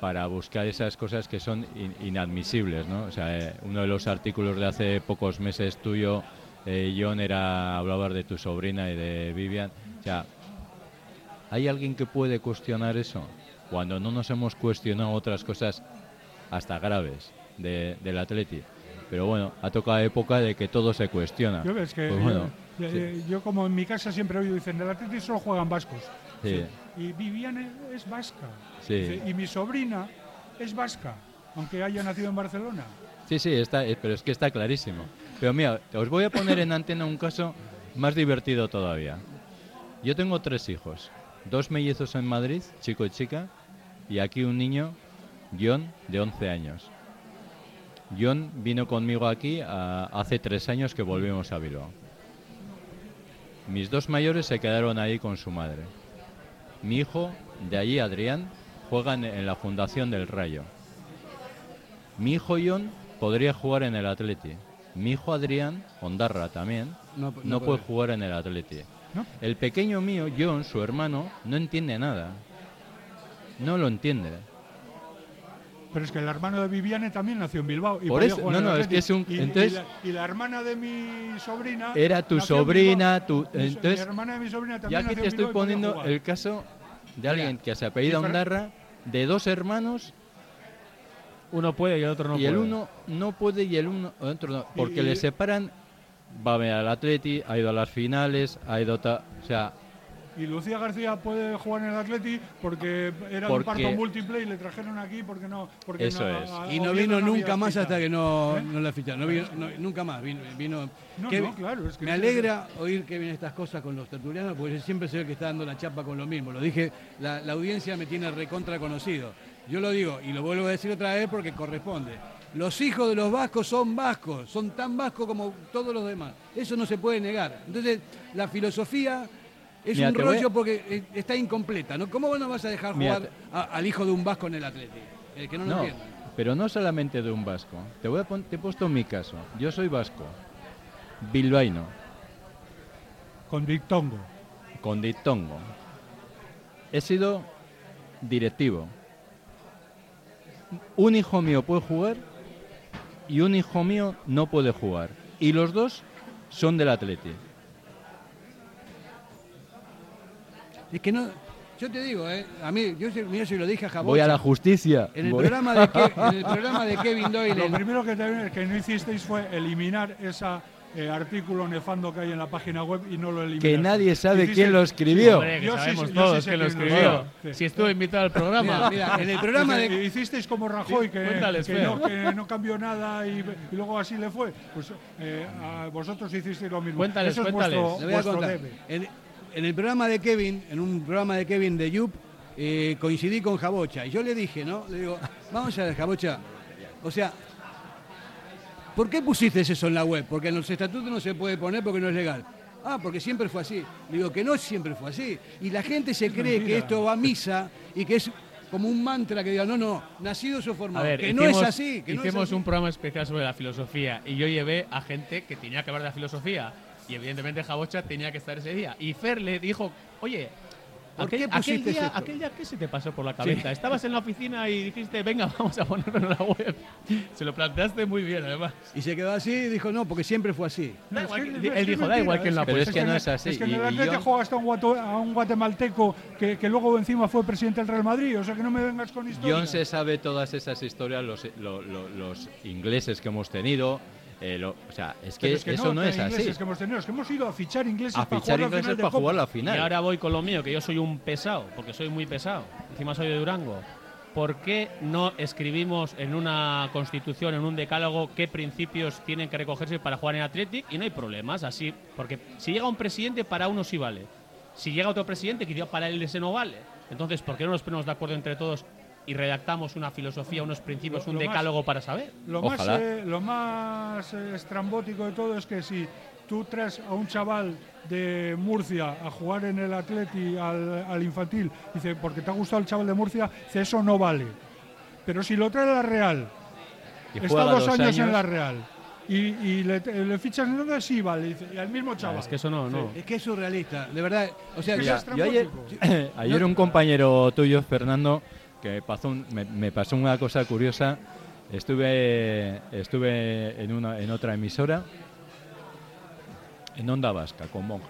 para buscar esas cosas que son in- inadmisibles, ¿no? O sea, eh, uno de los artículos de hace pocos meses tuyo, eh, John, era hablabas de tu sobrina y de Vivian. O sea, ¿hay alguien que puede cuestionar eso? Cuando no nos hemos cuestionado otras cosas hasta graves de- del Atleti. Pero bueno, ha tocado época de que todo se cuestiona. Yo, ves que Pues bueno, eh, sí. yo como en mi casa siempre he oído, dicen, del Atleti solo juegan vascos. Sí. Y Viviane es vasca. Sí. Dice, y mi sobrina es vasca, aunque haya nacido en Barcelona. Sí, sí, está, eh, pero es que está clarísimo. Pero mira, os voy a poner en antena un caso más divertido todavía. Yo tengo tres hijos, dos mellizos en Madrid, chico y chica, y aquí un niño, John, de 11 años. John vino conmigo aquí a- hace tres años que volvimos a Bilbao. Mis dos mayores se quedaron ahí con su madre. Mi hijo, de allí Adrián, juega en, en la Fundación del Rayo. Mi hijo John podría jugar en el Atleti. Mi hijo Adrián, Ondarra también, No, no, no puede puede. jugar en el Atleti. ¿No? El pequeño mío, John, su hermano, no entiende nada. No lo entiende. Pero es que el hermano de Viviane también nació en Bilbao. Y Por eso- no, no, es que es un- Y, y entonces- la, y la hermana de mi sobrina. Era tu sobrina, Bilbao. tu- entonces- mi hermana de mi sobrina Y aquí nació te estoy poniendo el caso de alguien que se apellida Ondarra, de dos hermanos, Uno puede y el otro no y puede. el uno no puede y el uno el otro no. Porque Y- le separan, va a ver al Atleti, ha ido a las finales, ha ido... ta- o sea, Y Lucía García puede jugar en el Atleti porque era de un Porque- parto múltiple y le trajeron aquí porque no. Porque Eso no- es. a- Y no vino nunca más ficha. hasta que no, ¿Eh? no la ficharon. No vino, no- nunca más. Vino, vino- No, que- no, claro, es que me es- alegra oír que vienen estas cosas con los tertulianos, porque siempre se ve que está dando la chapa con lo mismo. Lo dije, la, la audiencia me tiene recontra conocido. Yo lo digo y lo vuelvo a decir otra vez porque corresponde. Los hijos de los vascos son vascos, son tan vascos como todos los demás. Eso no se puede negar. Entonces, la filosofía es Mira, un a- rollo porque eh, está incompleta. ¿no? ¿Cómo vos no vas a dejar Mira, jugar a- al hijo de un vasco en el Atlético? El que no lo No, entienda. pero no solamente de un vasco. Te, voy a pon- te he puesto mi caso. Yo soy vasco, bilbaíno, Con dictongo. con diptongo. He sido directivo. Un hijo mío puede jugar y un hijo mío no puede jugar. Y los dos son del Atleti. Es que no. Yo te digo, ¿eh? A mí, yo, mira, se lo dije a Jabocha. Voy a la justicia. En el, Voy- programa de Ke- en el programa de Kevin Doyle. Lo primero que, te- que no hicisteis fue eliminar ese artículo nefando que hay en la página web y no lo eliminaste. Que nadie sabe quién lo escribió. Hombre, que Yo sí sabemos yo todos sí quién lo escribió. Si estuve invitado al programa. Mira, mira, en el programa de. Hicisteis como Rajoy, que, Cuéntales, que Fer. no, que no cambió nada y, y luego así le fue. Pues eh, a vosotros hicisteis lo mismo. Cuéntales, Eso es cuéntales. vuestro, Le voy a vuestro contar. debe. En, en el programa de Kevin, en un programa de Kevin de Yup, eh, coincidí con Jabocha. Y yo le dije, ¿no? Le digo, vamos a ver, Jabocha. O sea, ¿por qué pusiste eso en la web? Porque en los estatutos no se puede poner porque no es legal. Ah, porque siempre fue así. Le digo que no siempre fue así. Y la gente se cree que esto va a misa y que es como un mantra que diga, no, no, nacidos o formados. que hicimos, no es así. Que no es hicimos así. un programa especial sobre la filosofía y yo llevé a gente que tenía que hablar de la filosofía. Y evidentemente Jabocha tenía que estar ese día. Y Fer le dijo, oye, ¿Por aquel, qué aquel día, esto? aquel día, ¿qué se te pasó por la cabeza? Estabas en la oficina y dijiste, venga, vamos a ponerlo en la web. Se lo planteaste muy bien, además. Y se quedó así y dijo, no, porque siempre fue así. Da Es que- que- es él dijo, da mentira, igual que en la Pero es que no en- es así. Es que en el Atleti yo- juega hasta un, guato- a un guatemalteco que, que luego encima fue presidente del Real Madrid. O sea que no me vengas con historias. John se sabe todas esas historias, los, lo- lo- los ingleses que hemos tenido. Eh, lo- o sea, es que, Pero es que eso no, es así. ingleses que hemos tenido, es que hemos ido a fichar ingleses A para fichar jugar la ingleses final de para jugar la Y final. ahora voy con lo mío, que yo soy un pesado, porque soy muy pesado. Encima soy de Durango. ¿Por qué no escribimos en una constitución, en un decálogo, qué principios tienen que recogerse para jugar en Athletic? Y no hay problemas, así. Porque si llega un presidente, para uno sí vale. Si llega otro presidente, quizá para él ese no vale. Entonces, ¿por qué no nos ponemos de acuerdo entre todos y redactamos una filosofía, unos principios, Lo- un lo más- decálogo para saber? Lo Ojalá. más, eh, lo más eh, estrambótico de todo es que si tú traes a un chaval de Murcia a jugar en el Atleti al, al infantil, dice, porque te ha gustado el chaval de Murcia, dice, eso no vale. Pero si lo trae a la Real, Y está dos dos años, en la Real, y, y le, le fichas en donde sí vale, y al mismo chaval. Es que eso no, no. Es que es surrealista, de verdad. O sea, Es ya- es Yo ayer un compañero tuyo, Fernando, me, me pasó una cosa curiosa. Estuve, estuve en, una, en otra emisora, en Onda Vasca, con Monje.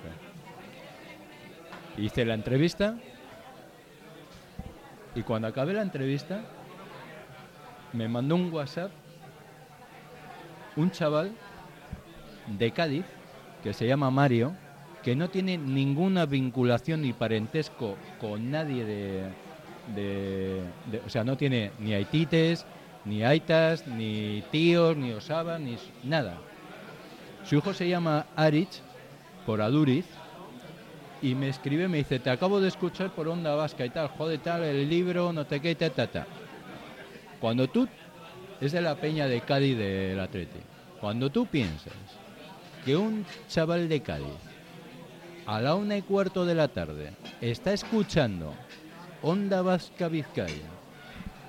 Hice la entrevista y cuando acabé la entrevista me mandó un WhatsApp un chaval de Cádiz que se llama Mario, que no tiene ninguna vinculación ni parentesco con nadie de, de- o sea, no tiene ni aitites, ni aitas, ni tíos, ni osabas, ni nada. Su hijo se llama Arich, por Aduriz, y me escribe, me dice, te acabo de escuchar por Onda Vasca y tal, joder, tal, el libro, no te qué, ta, ta. Cuando tú, es de la peña de Cádiz del Atleti, cuando tú piensas que un chaval de Cádiz a la una y cuarto de la tarde está escuchando Onda Vasca Vizcaya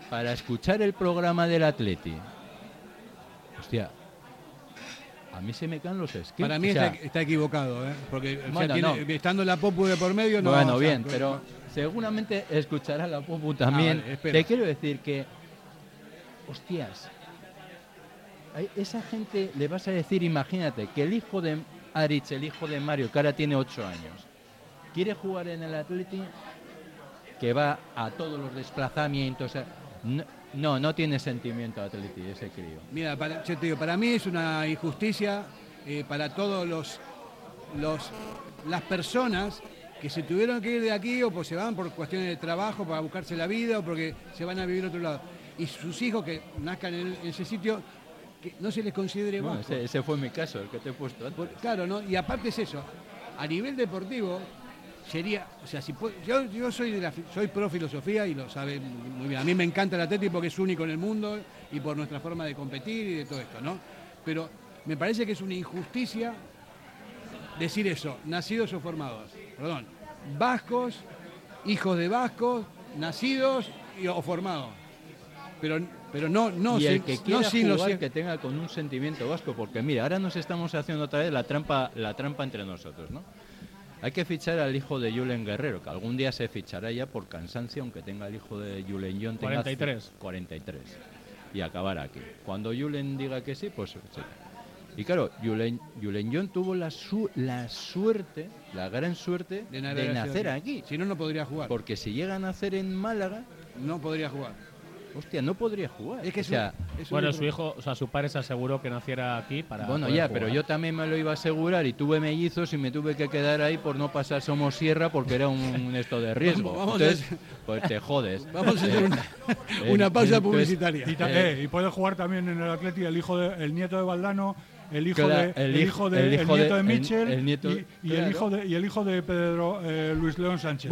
para escuchar el programa del Atleti, hostia, a mí se me caen los esquemas. Para mí O sea, está, está equivocado, ¿eh? porque o sea, Bueno, tiene- no. estando la Popu de por medio, no. bueno, sea, bien, pero seguramente escuchará la Popu también. Ah, vale. Te quiero decir que, hostias, a esa gente le vas a decir, imagínate, que el hijo de Aritz, el hijo de Mario, que ahora tiene 8 años, quiere jugar en el Atleti, que va a todos los desplazamientos. No, no, no tiene sentimiento Atleti ese crío. Mira, para, yo te digo, para mí es una injusticia eh, para todos los, los las personas que se tuvieron que ir de aquí o pues se van por cuestiones de trabajo para buscarse la vida o porque se van a vivir a otro lado. Y sus hijos que nazcan en, en ese sitio, que no se les considere Bueno, vascos. ese, ese fue mi caso, el que te he puesto antes. Por- claro, ¿no? Y aparte es eso, a nivel deportivo sería, o sea, si pu- yo, yo soy de la soy pro filosofía y lo sabe muy bien. A mí me encanta el Atleti porque es único en el mundo y por nuestra forma de competir y de todo esto, ¿no? Pero me parece que es una injusticia decir eso, nacidos o formados. Perdón, vascos, hijos de vascos, nacidos y- o formados. pero, pero no, no, y el sin- que no quiera los jugar cien- que tenga con un sentimiento vasco, porque mira, ahora nos estamos haciendo otra vez la trampa, la trampa entre nosotros, ¿no? Hay que fichar al hijo de Julen Guerrero, que algún día se fichará ya por cansancio, aunque tenga el hijo de Julen John. tenga 43. 43. Y acabar aquí. Cuando Julen diga que sí, pues sí. Y claro, Julen, Julen John tuvo la, su- la suerte, la gran suerte de, nacido nacer aquí. aquí. Si no, no podría jugar. Porque si llega a nacer en Málaga, no podría jugar. Hostia, no podría jugar. Es que O sea, un- es un- Bueno, su hijo, o sea, su padre se aseguró que naciera aquí para. Bueno, poder ya, jugar. pero yo también me lo iba a asegurar y tuve mellizos y me tuve que quedar ahí por no pasar Somos Sierra porque era un, un esto de riesgo. Vamos- a Entonces, pues te jodes. Vamos a hacer una- eh, una pausa entonces, publicitaria. Y, ta- eh, eh, y puede jugar también en el Atleti el hijo de- el nieto de Valdano, el hijo Claro, de el el hijo- de el hijo nieto de el- Mitchell el nieto- y, y claro. el hijo de y el hijo de Pedro eh, Luis León Sánchez.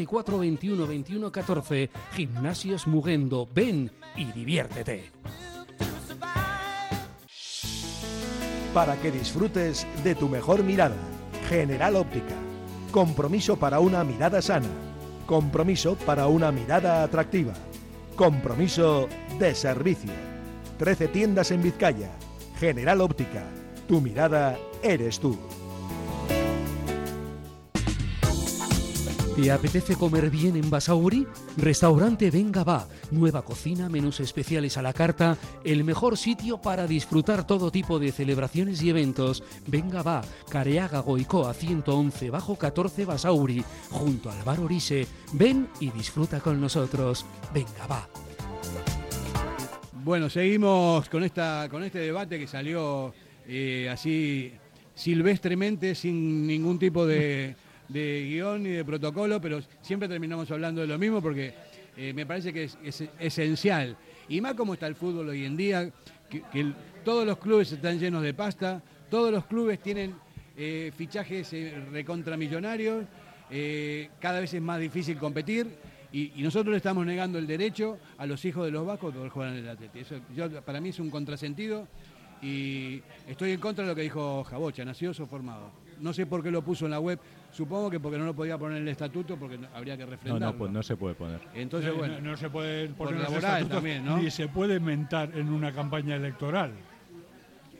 944 21 21 14. Gimnasios Mugendo. Ven y diviértete. Para que disfrutes de tu mejor mirada. General Óptica. Compromiso para una mirada sana. Compromiso para una mirada atractiva. Compromiso de servicio. 13 tiendas en Vizcaya. General Óptica. Tu mirada eres tú. ¿Te apetece comer bien en Basauri? Restaurante Venga Va. Nueva cocina, menús especiales a la carta, el mejor sitio para disfrutar todo tipo de celebraciones y eventos. Venga Va, Careaga Goicoa 111 bajo 14 Basauri, junto al bar Orise. Ven y disfruta con nosotros. Venga Va. Bueno, seguimos con esta con este debate que salió eh, así silvestremente, sin ningún tipo de, de guion ni de protocolo, pero siempre terminamos hablando de lo mismo porque eh, me parece que es, es esencial. Y más como está el fútbol hoy en día, que, que todos los clubes están llenos de pasta, todos los clubes tienen eh, fichajes eh, recontramillonarios, cada vez es más difícil competir y, y nosotros le estamos negando el derecho a los hijos de los vascos poder jugar en el Atleti. Eso para mí es un contrasentido y estoy en contra de lo que dijo Jabocha, nació formado. No sé por qué lo puso en la web, supongo que porque no lo podía poner en el estatuto porque no- habría que No, refrendarlo. no, pues no se puede poner. Entonces, No, bueno, no, no se puede poner en laboral estatutos, también, ¿no? ni se puede mentar en una campaña electoral,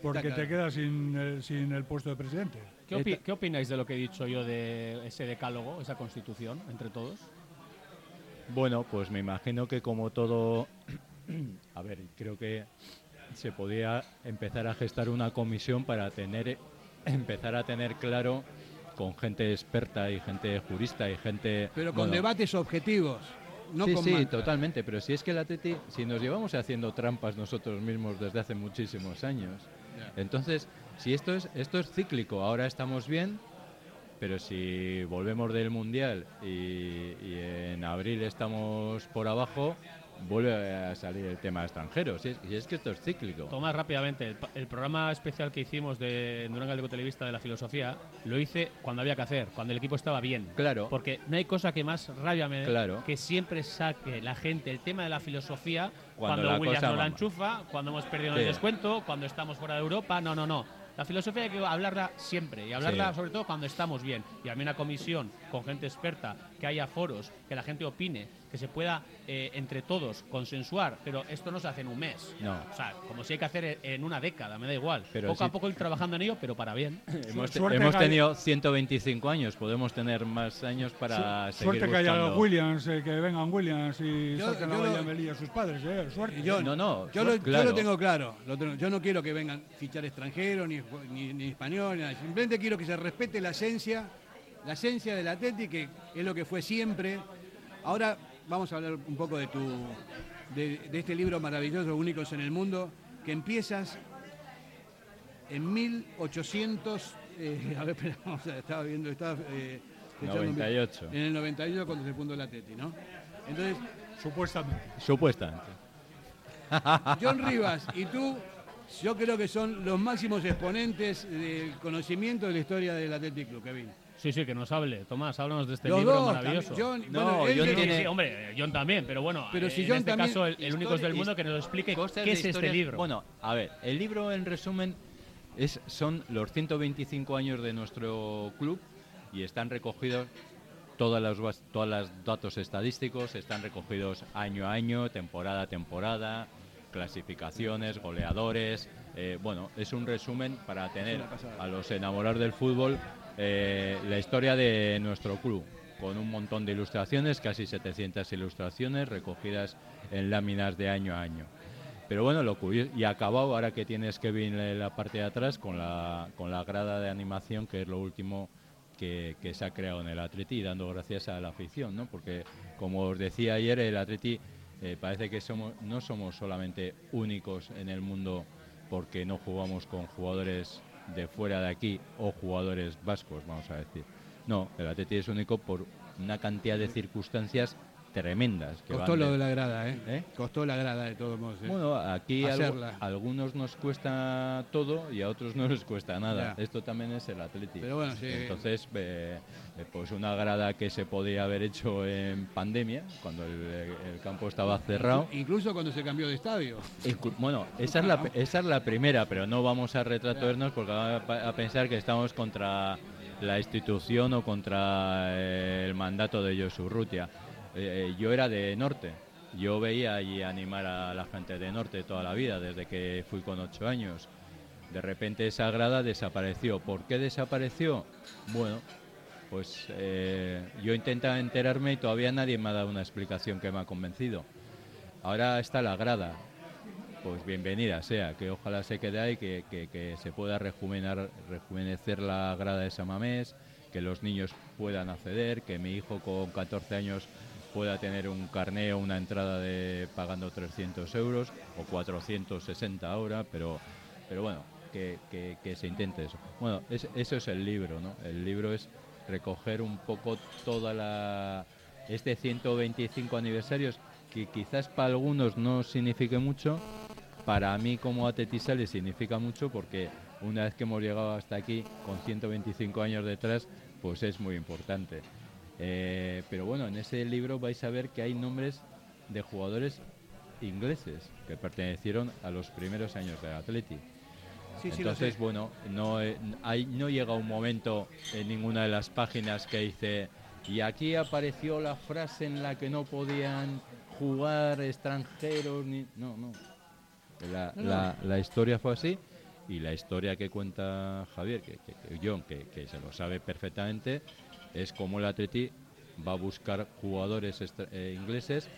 porque claro. te quedas sin, el- sin el puesto de presidente. ¿Qué, opi- qué opináis de lo que he dicho yo de ese decálogo, esa constitución, entre todos? Bueno, pues me imagino que como todo, a ver, creo que se podía empezar a gestar una comisión para tener, empezar a tener claro con gente experta y gente jurista y gente... pero con bueno, debates objetivos, no sí, con sí, totalmente, pero si es que el Atleti, si nos llevamos haciendo trampas nosotros mismos desde hace muchísimos años, entonces, si esto es, esto es cíclico, ahora estamos bien, pero si volvemos del Mundial y, y en abril estamos por abajo, vuelve a salir el tema extranjero. Si es, si es que esto es cíclico. Tomás, rápidamente, el, el programa especial que hicimos de Durán Gallego Televista de la filosofía lo hice cuando había que hacer, cuando el equipo estaba bien. Claro. Porque no hay cosa que más rabia me dé Claro. que siempre saque la gente el tema de la filosofía Cuando cuando, la Williams no la enchufa, cuando hemos perdido Sí. el descuento, cuando estamos fuera de Europa. No, no, no. La filosofía hay que hablarla siempre y hablarla Sí. sobre todo cuando estamos bien. Y a mí una comisión con gente experta, que haya foros, que la gente opine, que se pueda eh, entre todos consensuar, pero esto no se hace en un mes. No. O sea, como si hay que hacer en una década, me da igual. Pero poco sí- a poco ir trabajando en ello, pero para bien. Hemos, te- Suerte hemos tenido 125 años, podemos tener más años para seguir Suerte que haya buscando. Williams, eh, que vengan Williams y Yo- saquen yo a lo- a sus padres, eh, suerte. Yo, No, no, yo, lo, yo claro. lo tengo claro. lo tengo- yo no quiero que vengan fichar extranjeros, ni, ni, ni español, ni nada. simplemente quiero que se respete la esencia, la esencia del Atleti, que es lo que fue siempre. Ahora vamos a hablar un poco de tu de, de este libro maravilloso, Únicos en el Mundo, que empiezas en 1800. eh, a ver, espera, vamos a- estaba viendo, estaba. eh, echando un- 98. En el 98 cuando se fundó el Atleti, ¿no? Entonces, Supuestamente. Supuestamente. John Rivas y tú, yo creo que son los máximos exponentes del conocimiento de la historia del Athletic Club, Kevin. Sí, sí, que nos hable. Tomás, háblanos de este Los libro dos, maravilloso. John- No, bueno, él John que- Sí, tiene- sí, hombre, John también, pero bueno, Pero si en John este también- caso el, el único del mundo que nos explique qué es este libro. Bueno, a ver, el libro en resumen es, son los 125 años de nuestro club y están recogidos todas las todos los datos estadísticos, están recogidos año a año, temporada a temporada, clasificaciones, goleadores. eh, bueno, es un resumen para tener a los enamorados del fútbol eh, la historia de nuestro club, con un montón de ilustraciones, casi 700 ilustraciones recogidas en láminas de año a año. Pero bueno, lo curioso, y acabado ahora que tienes Kevin en la parte de atrás con la, con la grada de animación, que es lo último que, que se ha creado en el Atleti, dando gracias a la afición, ¿no? Porque como os decía ayer, el Atleti eh, parece que no somos solamente únicos en el mundo porque no jugamos con jugadores de fuera de aquí o jugadores vascos, vamos a decir. No, el Atleti es único por una cantidad de circunstancias tremendas. Que Costó van lo de- la grada, ¿eh? ¿Eh? Costó la grada de todos modos. ¿eh? Bueno, aquí algo- Hacerla. a algunos nos cuesta todo y a otros no les cuesta nada. Ya. Esto también es el Atleti. Pero bueno, sí. Entonces, eh, pues una grada que se podía haber hecho en pandemia, cuando el, el campo estaba cerrado. Incluso cuando se cambió de estadio. Inclu- Bueno, esa es, la, esa es la primera, pero no vamos a retratarnos porque van a, pensar que estamos contra la institución o contra el mandato de Josu Urrutia. Eh, yo era de Norte, yo veía allí animar a la gente de Norte toda la vida, desde que fui con ocho años. De repente esa grada desapareció. ¿Por qué desapareció? Bueno, pues eh, yo intentaba enterarme y todavía nadie me ha dado una explicación que me ha convencido. Ahora está la grada. Pues bienvenida sea, que ojalá se quede ahí, que, que- que se pueda rejuvenecer la grada de Samamés, que los niños puedan acceder, que mi hijo con 14 años pueda tener un carné o una entrada de pagando 300 euros o 460 ahora, pero, pero bueno, que, se intente eso. Bueno, es- eso es el libro, ¿no? El libro es recoger un poco toda la este 125 aniversarios que quizás para algunos no signifique mucho, para mí como atletista le significa mucho porque una vez que hemos llegado hasta aquí con 125 años detrás, pues es muy importante. Eh, pero bueno, en ese libro vais a ver que hay nombres de jugadores ingleses que pertenecieron a los primeros años del Atleti. Sí, Entonces, bueno, no, eh, hay, no llega un momento en ninguna de las páginas que dice, y aquí apareció la frase en la que no podían jugar extranjeros, ni... No, no. La, No, no. la- la historia fue así, y la historia que cuenta Javier, que, que- que John, que, que se lo sabe perfectamente, es cómo el Atleti va a buscar jugadores eh, ingleses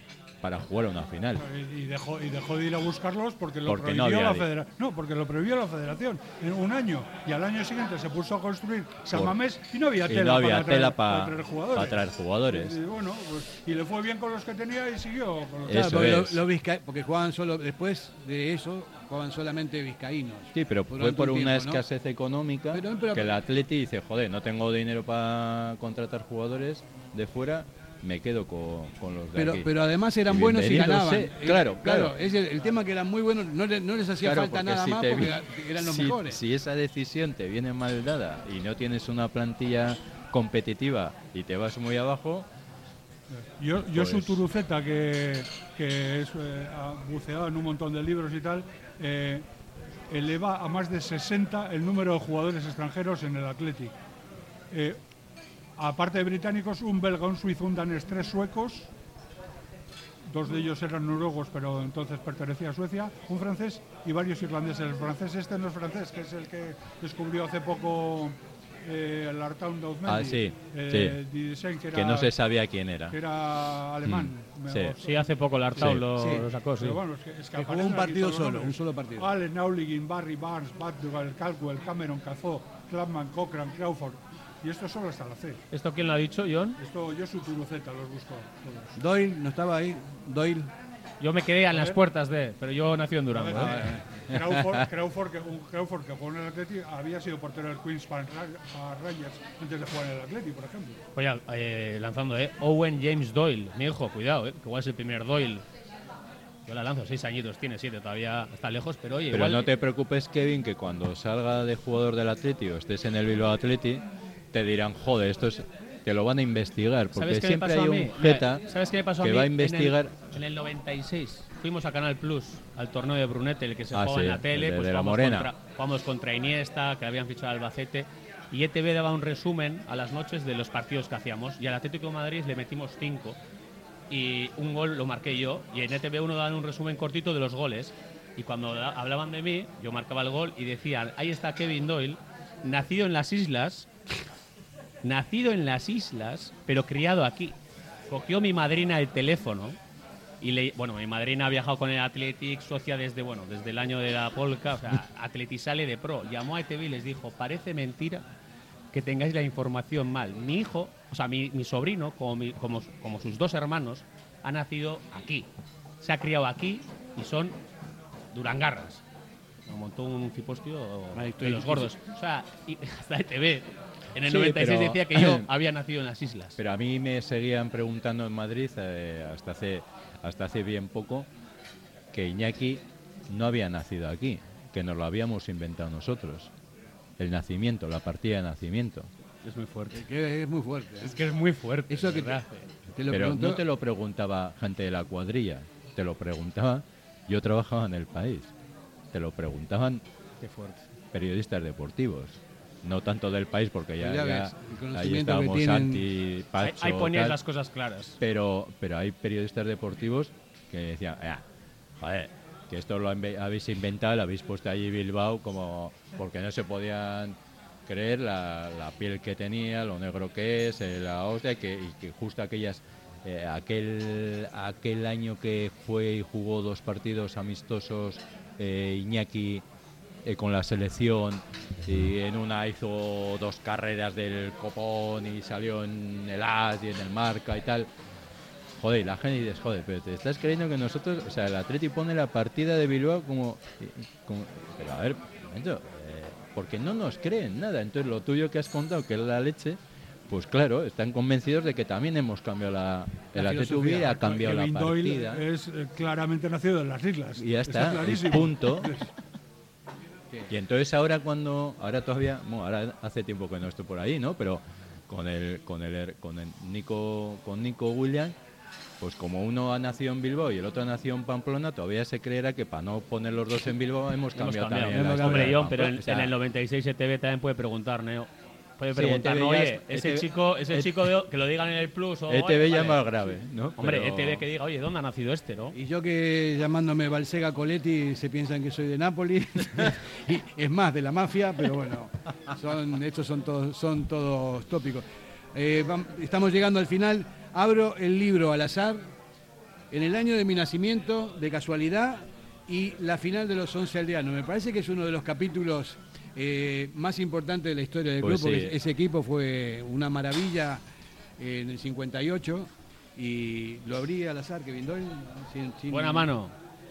para jugar a una final. Y dejó, y dejó de ir a buscarlos porque lo Porque prohibió la federación. No, porque lo prohibió la federación en un año. Y al año siguiente se puso a construir Samamés y no había Y tela, no había para, traer, tela pa- para traer jugadores. para traer jugadores. Y, bueno, pues, y le fue bien con los que tenía y siguió con los Claro, porque, lo- lo porque jugaban solo, después de eso, jugaban solamente vizcaínos. Sí, pero fue por un una tiempo, ¿no? escasez económica Pero- pero- que el Atleti dice, joder, no tengo dinero para contratar jugadores de fuera, me quedo con, con los de Pero, aquí. pero además eran buenos y ganaban. eh, claro, claro. es el, el tema que eran muy buenos, no, le- no les hacía Claro, falta nada si más te porque vi- eran los si, mejores. Si esa decisión te viene mal dada y no tienes una plantilla competitiva y te vas muy abajo, Yo, yo su Pues- Turuceta, que, que es, eh, ha buceado en un montón de libros y tal, eh, eleva a más de 60 el número de jugadores extranjeros en el Athletic. Eh, aparte de británicos, un belga, un suizo, un danés, tres suecos, dos de ellos eran noruegos, pero entonces pertenecía a Suecia, un francés y varios irlandeses. El francés este no es francés, que es el que descubrió hace poco eh, el Artaun d'Auzmendi. Ah, sí, eh, sí. Que, Que era- no se sabía quién era. que era alemán. Mm, sí. Sí, hace poco el Artaud Sí. lo, Sí. lo sacó, sí. Pero bueno, es que, es que Que jugó un partido solo, un solo partido. Allen, Nauligin, Barry, Barnes, Baddugal, Caldwell, Cameron, Cazó, Clapman, Cochran, Crawford. Y esto solo hasta la C. ¿Esto quién lo ha dicho, John? Esto yo su Turuceta los busco. todos. Doyle, ¿no estaba ahí? Doyle. Yo me quedé en las puertas de, pero yo nací en Durango. A ver, ¿eh? Crawford, Crawford, que, un Crawford que jugó en el Atleti había sido portero del Queens Park Ra- Rangers antes de jugar en el Atleti, por ejemplo. Oye, eh, lanzando, ¿eh? Owen James Doyle, mi hijo, cuidado, ¿eh? Que igual es el primer Doyle. Yo la lanzo, seis añitos, tiene siete, todavía está lejos, pero oye, Pero igual... no te preocupes, Kevin, que cuando salga de jugador del Atleti o estés en el Bilbao Atleti, te dirán, joder, esto es, te lo van a investigar, porque ¿Sabes qué me siempre hay a un Mira, jeta ¿Sabes qué me pasó a que mí? va a En el- investigar. En el, 96 fuimos a Canal Plus, al torneo de Brunete, el que se Ah, jugaba sí, en la tele. el de- pues de la Morena. Contra, jugamos contra Iniesta, que habían fichado al Albacete. Y ETV daba un resumen a las noches de los partidos que hacíamos. Y al Atlético de Madrid le metimos cinco. Y un gol lo marqué yo. Y en ETV uno daban un resumen cortito de los goles. Y cuando hablaban de mí, yo marcaba el gol y decían, ahí está Kevin Doyle, nacido en las islas, nacido en las islas, pero criado aquí. Cogió mi madrina el teléfono y le, bueno, mi madrina ha viajado con el Athletic, socia desde, bueno, desde el año de la polka, o sea, Atletisale de pro. Llamó a ETV y les dijo, parece mentira que tengáis la información mal. Mi hijo, o sea, mi, mi sobrino, como, mi- como, como sus dos hermanos, ha nacido aquí. Se ha criado aquí y son durangarras. Me montó un cipostio de los gordos. O sea, y hasta ETV. En el Sí, 96 pero- decía que yo había nacido en las islas. Pero a mí me seguían preguntando en Madrid, eh, hasta, hace, hasta hace bien poco, que Iñaki no había nacido aquí, que nos lo habíamos inventado nosotros. El nacimiento, la partida de nacimiento. Es muy fuerte. Que es muy fuerte. ¿eh? Es que es muy fuerte. Eso que te, ¿verdad? te lo Pero preguntó- no te lo preguntaba gente de la cuadrilla, te lo preguntaba, yo trabajaba en el país, te lo preguntaban Qué fuerte. periodistas deportivos. No tanto del país, porque ya, Pues ya ya ves, el ahí conocimiento que estábamos tienen. Santi, Ahí, Pacho, ahí ponías tal. las cosas claras. pero pero hay periodistas deportivos que decían "Ah, joder que esto lo habéis inventado lo habéis puesto allí Bilbao como porque no se podían creer la, la piel que tenía lo negro que es eh, la hostia que, y que justo aquellas eh, aquel aquel año que fue y jugó dos partidos amistosos eh, Iñaki eh, con la selección y en una hizo dos carreras del copón y salió en el AS y en el marca y tal. Joder, y la gente dice, joder, pero te estás creyendo que nosotros, o sea, el Atleti pone la partida de Bilbao como... como- pero a ver, un momento, eh, porque no nos creen nada. Entonces lo tuyo que has contado, que es la leche, pues claro, están convencidos de que también hemos cambiado la... El Atleti hubiera cambiado la partida. es eh, claramente nacido en las islas. Y ya está, punto. Y entonces ahora cuando, ahora todavía, bueno, ahora hace tiempo que no estoy por ahí, ¿no? Pero con el, con el, con el Nico, con Nico William, pues como uno ha nacido en Bilbao y el otro ha nacido en Pamplona, todavía se creerá que para no poner los dos en Bilbao hemos Hemos cambiado cambiado. también. Hemos Hombre, John, pero en. O sea, en el 96 ETV también puede preguntar, Neo. Puede Sí, preguntar, ya Oye, es- ese ETV chico, ese ETV chico de- que lo digan en el plus o... ETV oye, ya vale. más grave, ¿no? Hombre, Pero- ETV que diga, oye, ¿dónde ha nacido este, no? Y yo que llamándome Balsega Coletti se piensan que soy de Nápoles. y es más, de la mafia, pero bueno, son, estos son todos, son todos tópicos. Eh, estamos llegando al final. Abro el libro al azar. En el año de mi nacimiento, de casualidad, y la final de los once aldeanos. Me parece que es uno de los capítulos eh, más importantes de la historia del Pues club, porque ese equipo fue una maravilla eh, en el 58 y lo abrí al azar, Kevin Doyle. sin- sin- Buena mano.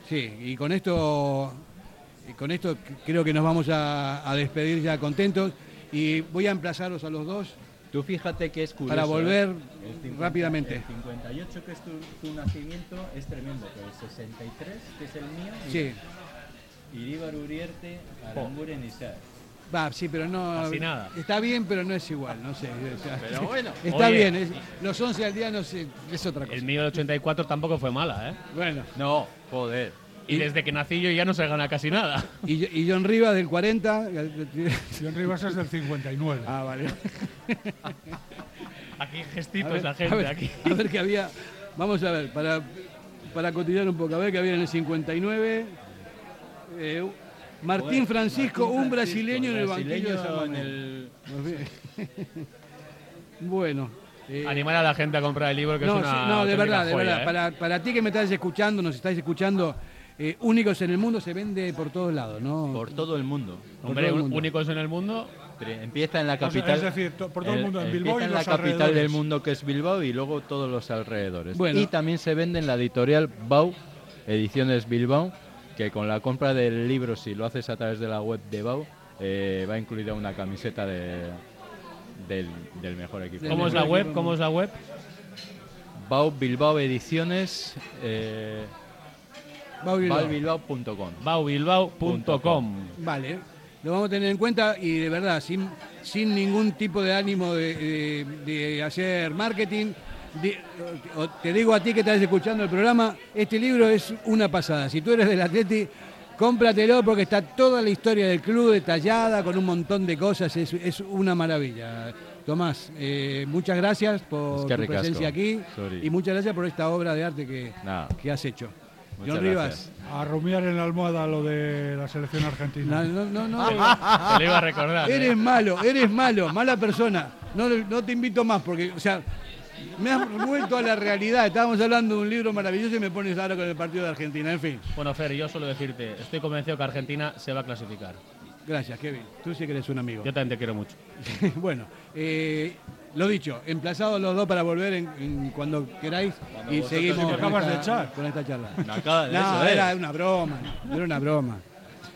Sí, y con esto, y con esto creo que nos vamos a, a despedir ya contentos y voy a emplazaros a los dos Tú fíjate que es curioso. Para volver ¿eh? El 50 rápidamente. El 58, que es tu, tu nacimiento, es tremendo. Pero el 63, que es el mío. Sí. Iríbar Urierte, Aranguren y Sar. Va, sí, pero no. Casi nada. Está bien, pero no es igual, no sé. o sea, Pero bueno. Está Oye. bien, es- los 11 al día no sé, es otra cosa. El mío del 84 tampoco fue mala, ¿eh? Bueno. No, joder. Y desde que nací yo ya no se gana casi nada. Y, y John Rivas del 40. John Rivas es del 59. Ah, vale. Aquí gestitos A ver, la gente, a ver, aquí. A ver qué había. Vamos a ver, para, para cotizar un poco, a ver qué había en el 59. Eh, Martín Bueno, Francisco, Martín un Francisco, brasileño en el banquillo de San el- bueno. eh, Animar a la gente a comprar el libro, que no, es una no, de verdad, de joya, verdad. ¿eh? Para, para ti que me estás escuchando, nos estáis escuchando, eh, únicos en el mundo se vende por todos lados, ¿no? Por todo el mundo. Por Hombre, el mundo. únicos en el mundo. Empieza en la O sea, capital. es decir, por todo el mundo, en Bilbao empieza y en la los capital del mundo que es Bilbao y luego todos los alrededores. Bueno. Y también se vende en la editorial Bau, Ediciones Bilbao, que con la compra del libro, si lo haces a través de la web de Bau, eh, va incluida una camiseta de, del, del mejor equipo. ¿Cómo es la web? ¿Cómo es la web? Bau Bilbao Ediciones. Eh, Bau Bilbao. baubilbao.com. baubilbao.com. Vale, lo vamos a tener en cuenta y de verdad, sin, sin ningún tipo de ánimo de, de- de hacer marketing, te digo a ti que estás escuchando el programa, este libro es una pasada. Si tú eres del Atleti, cómpratelo porque está toda la historia del club detallada con un montón de cosas, es, es una maravilla. Tomás, eh, muchas gracias por Es que tu ricasco. presencia aquí Sorry. y muchas gracias por esta obra de arte que, que has hecho. Muchas John gracias. Rivas. A rumiar en la almohada lo de la selección argentina. No, no, no, no. Te lo iba a recordar. ¿eh? Eres malo, eres malo, mala persona. No, no te invito más porque, o sea, me has vuelto a la realidad. Estábamos hablando de un libro maravilloso y me pones ahora con el partido de Argentina. En fin, Bueno, Fer, yo suelo decirte, estoy convencido que Argentina se va a clasificar. gracias, Kevin. Tú sí que eres un amigo. Yo también te quiero mucho. bueno, eh, lo dicho, emplazados los dos para volver en, en cuando queráis y vosotros seguimos con acabas esta, de echar. con esta charla. Acaba de no, eso, ¿eh? era una broma, era una broma.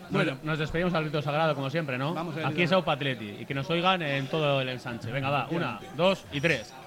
Bueno, Bueno, nos despedimos al grito sagrado, como siempre, ¿no? Vamos a Aquí es Aupa Atleti y que nos oigan en todo el ensanche. Venga, va, una, dos y tres.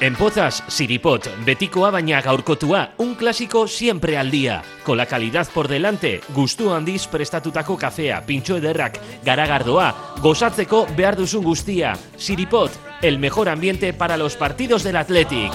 En Pozas, Siripot, betikoa baina gaurkotua, un clásico siempre al día. Con la calidad por delante, gustu handiz prestatutako kafea, pintxo ederrak, garagardoa, gozatzeko behar duzun guztia. Siripot, el mejor ambiente para los partidos del Athletic.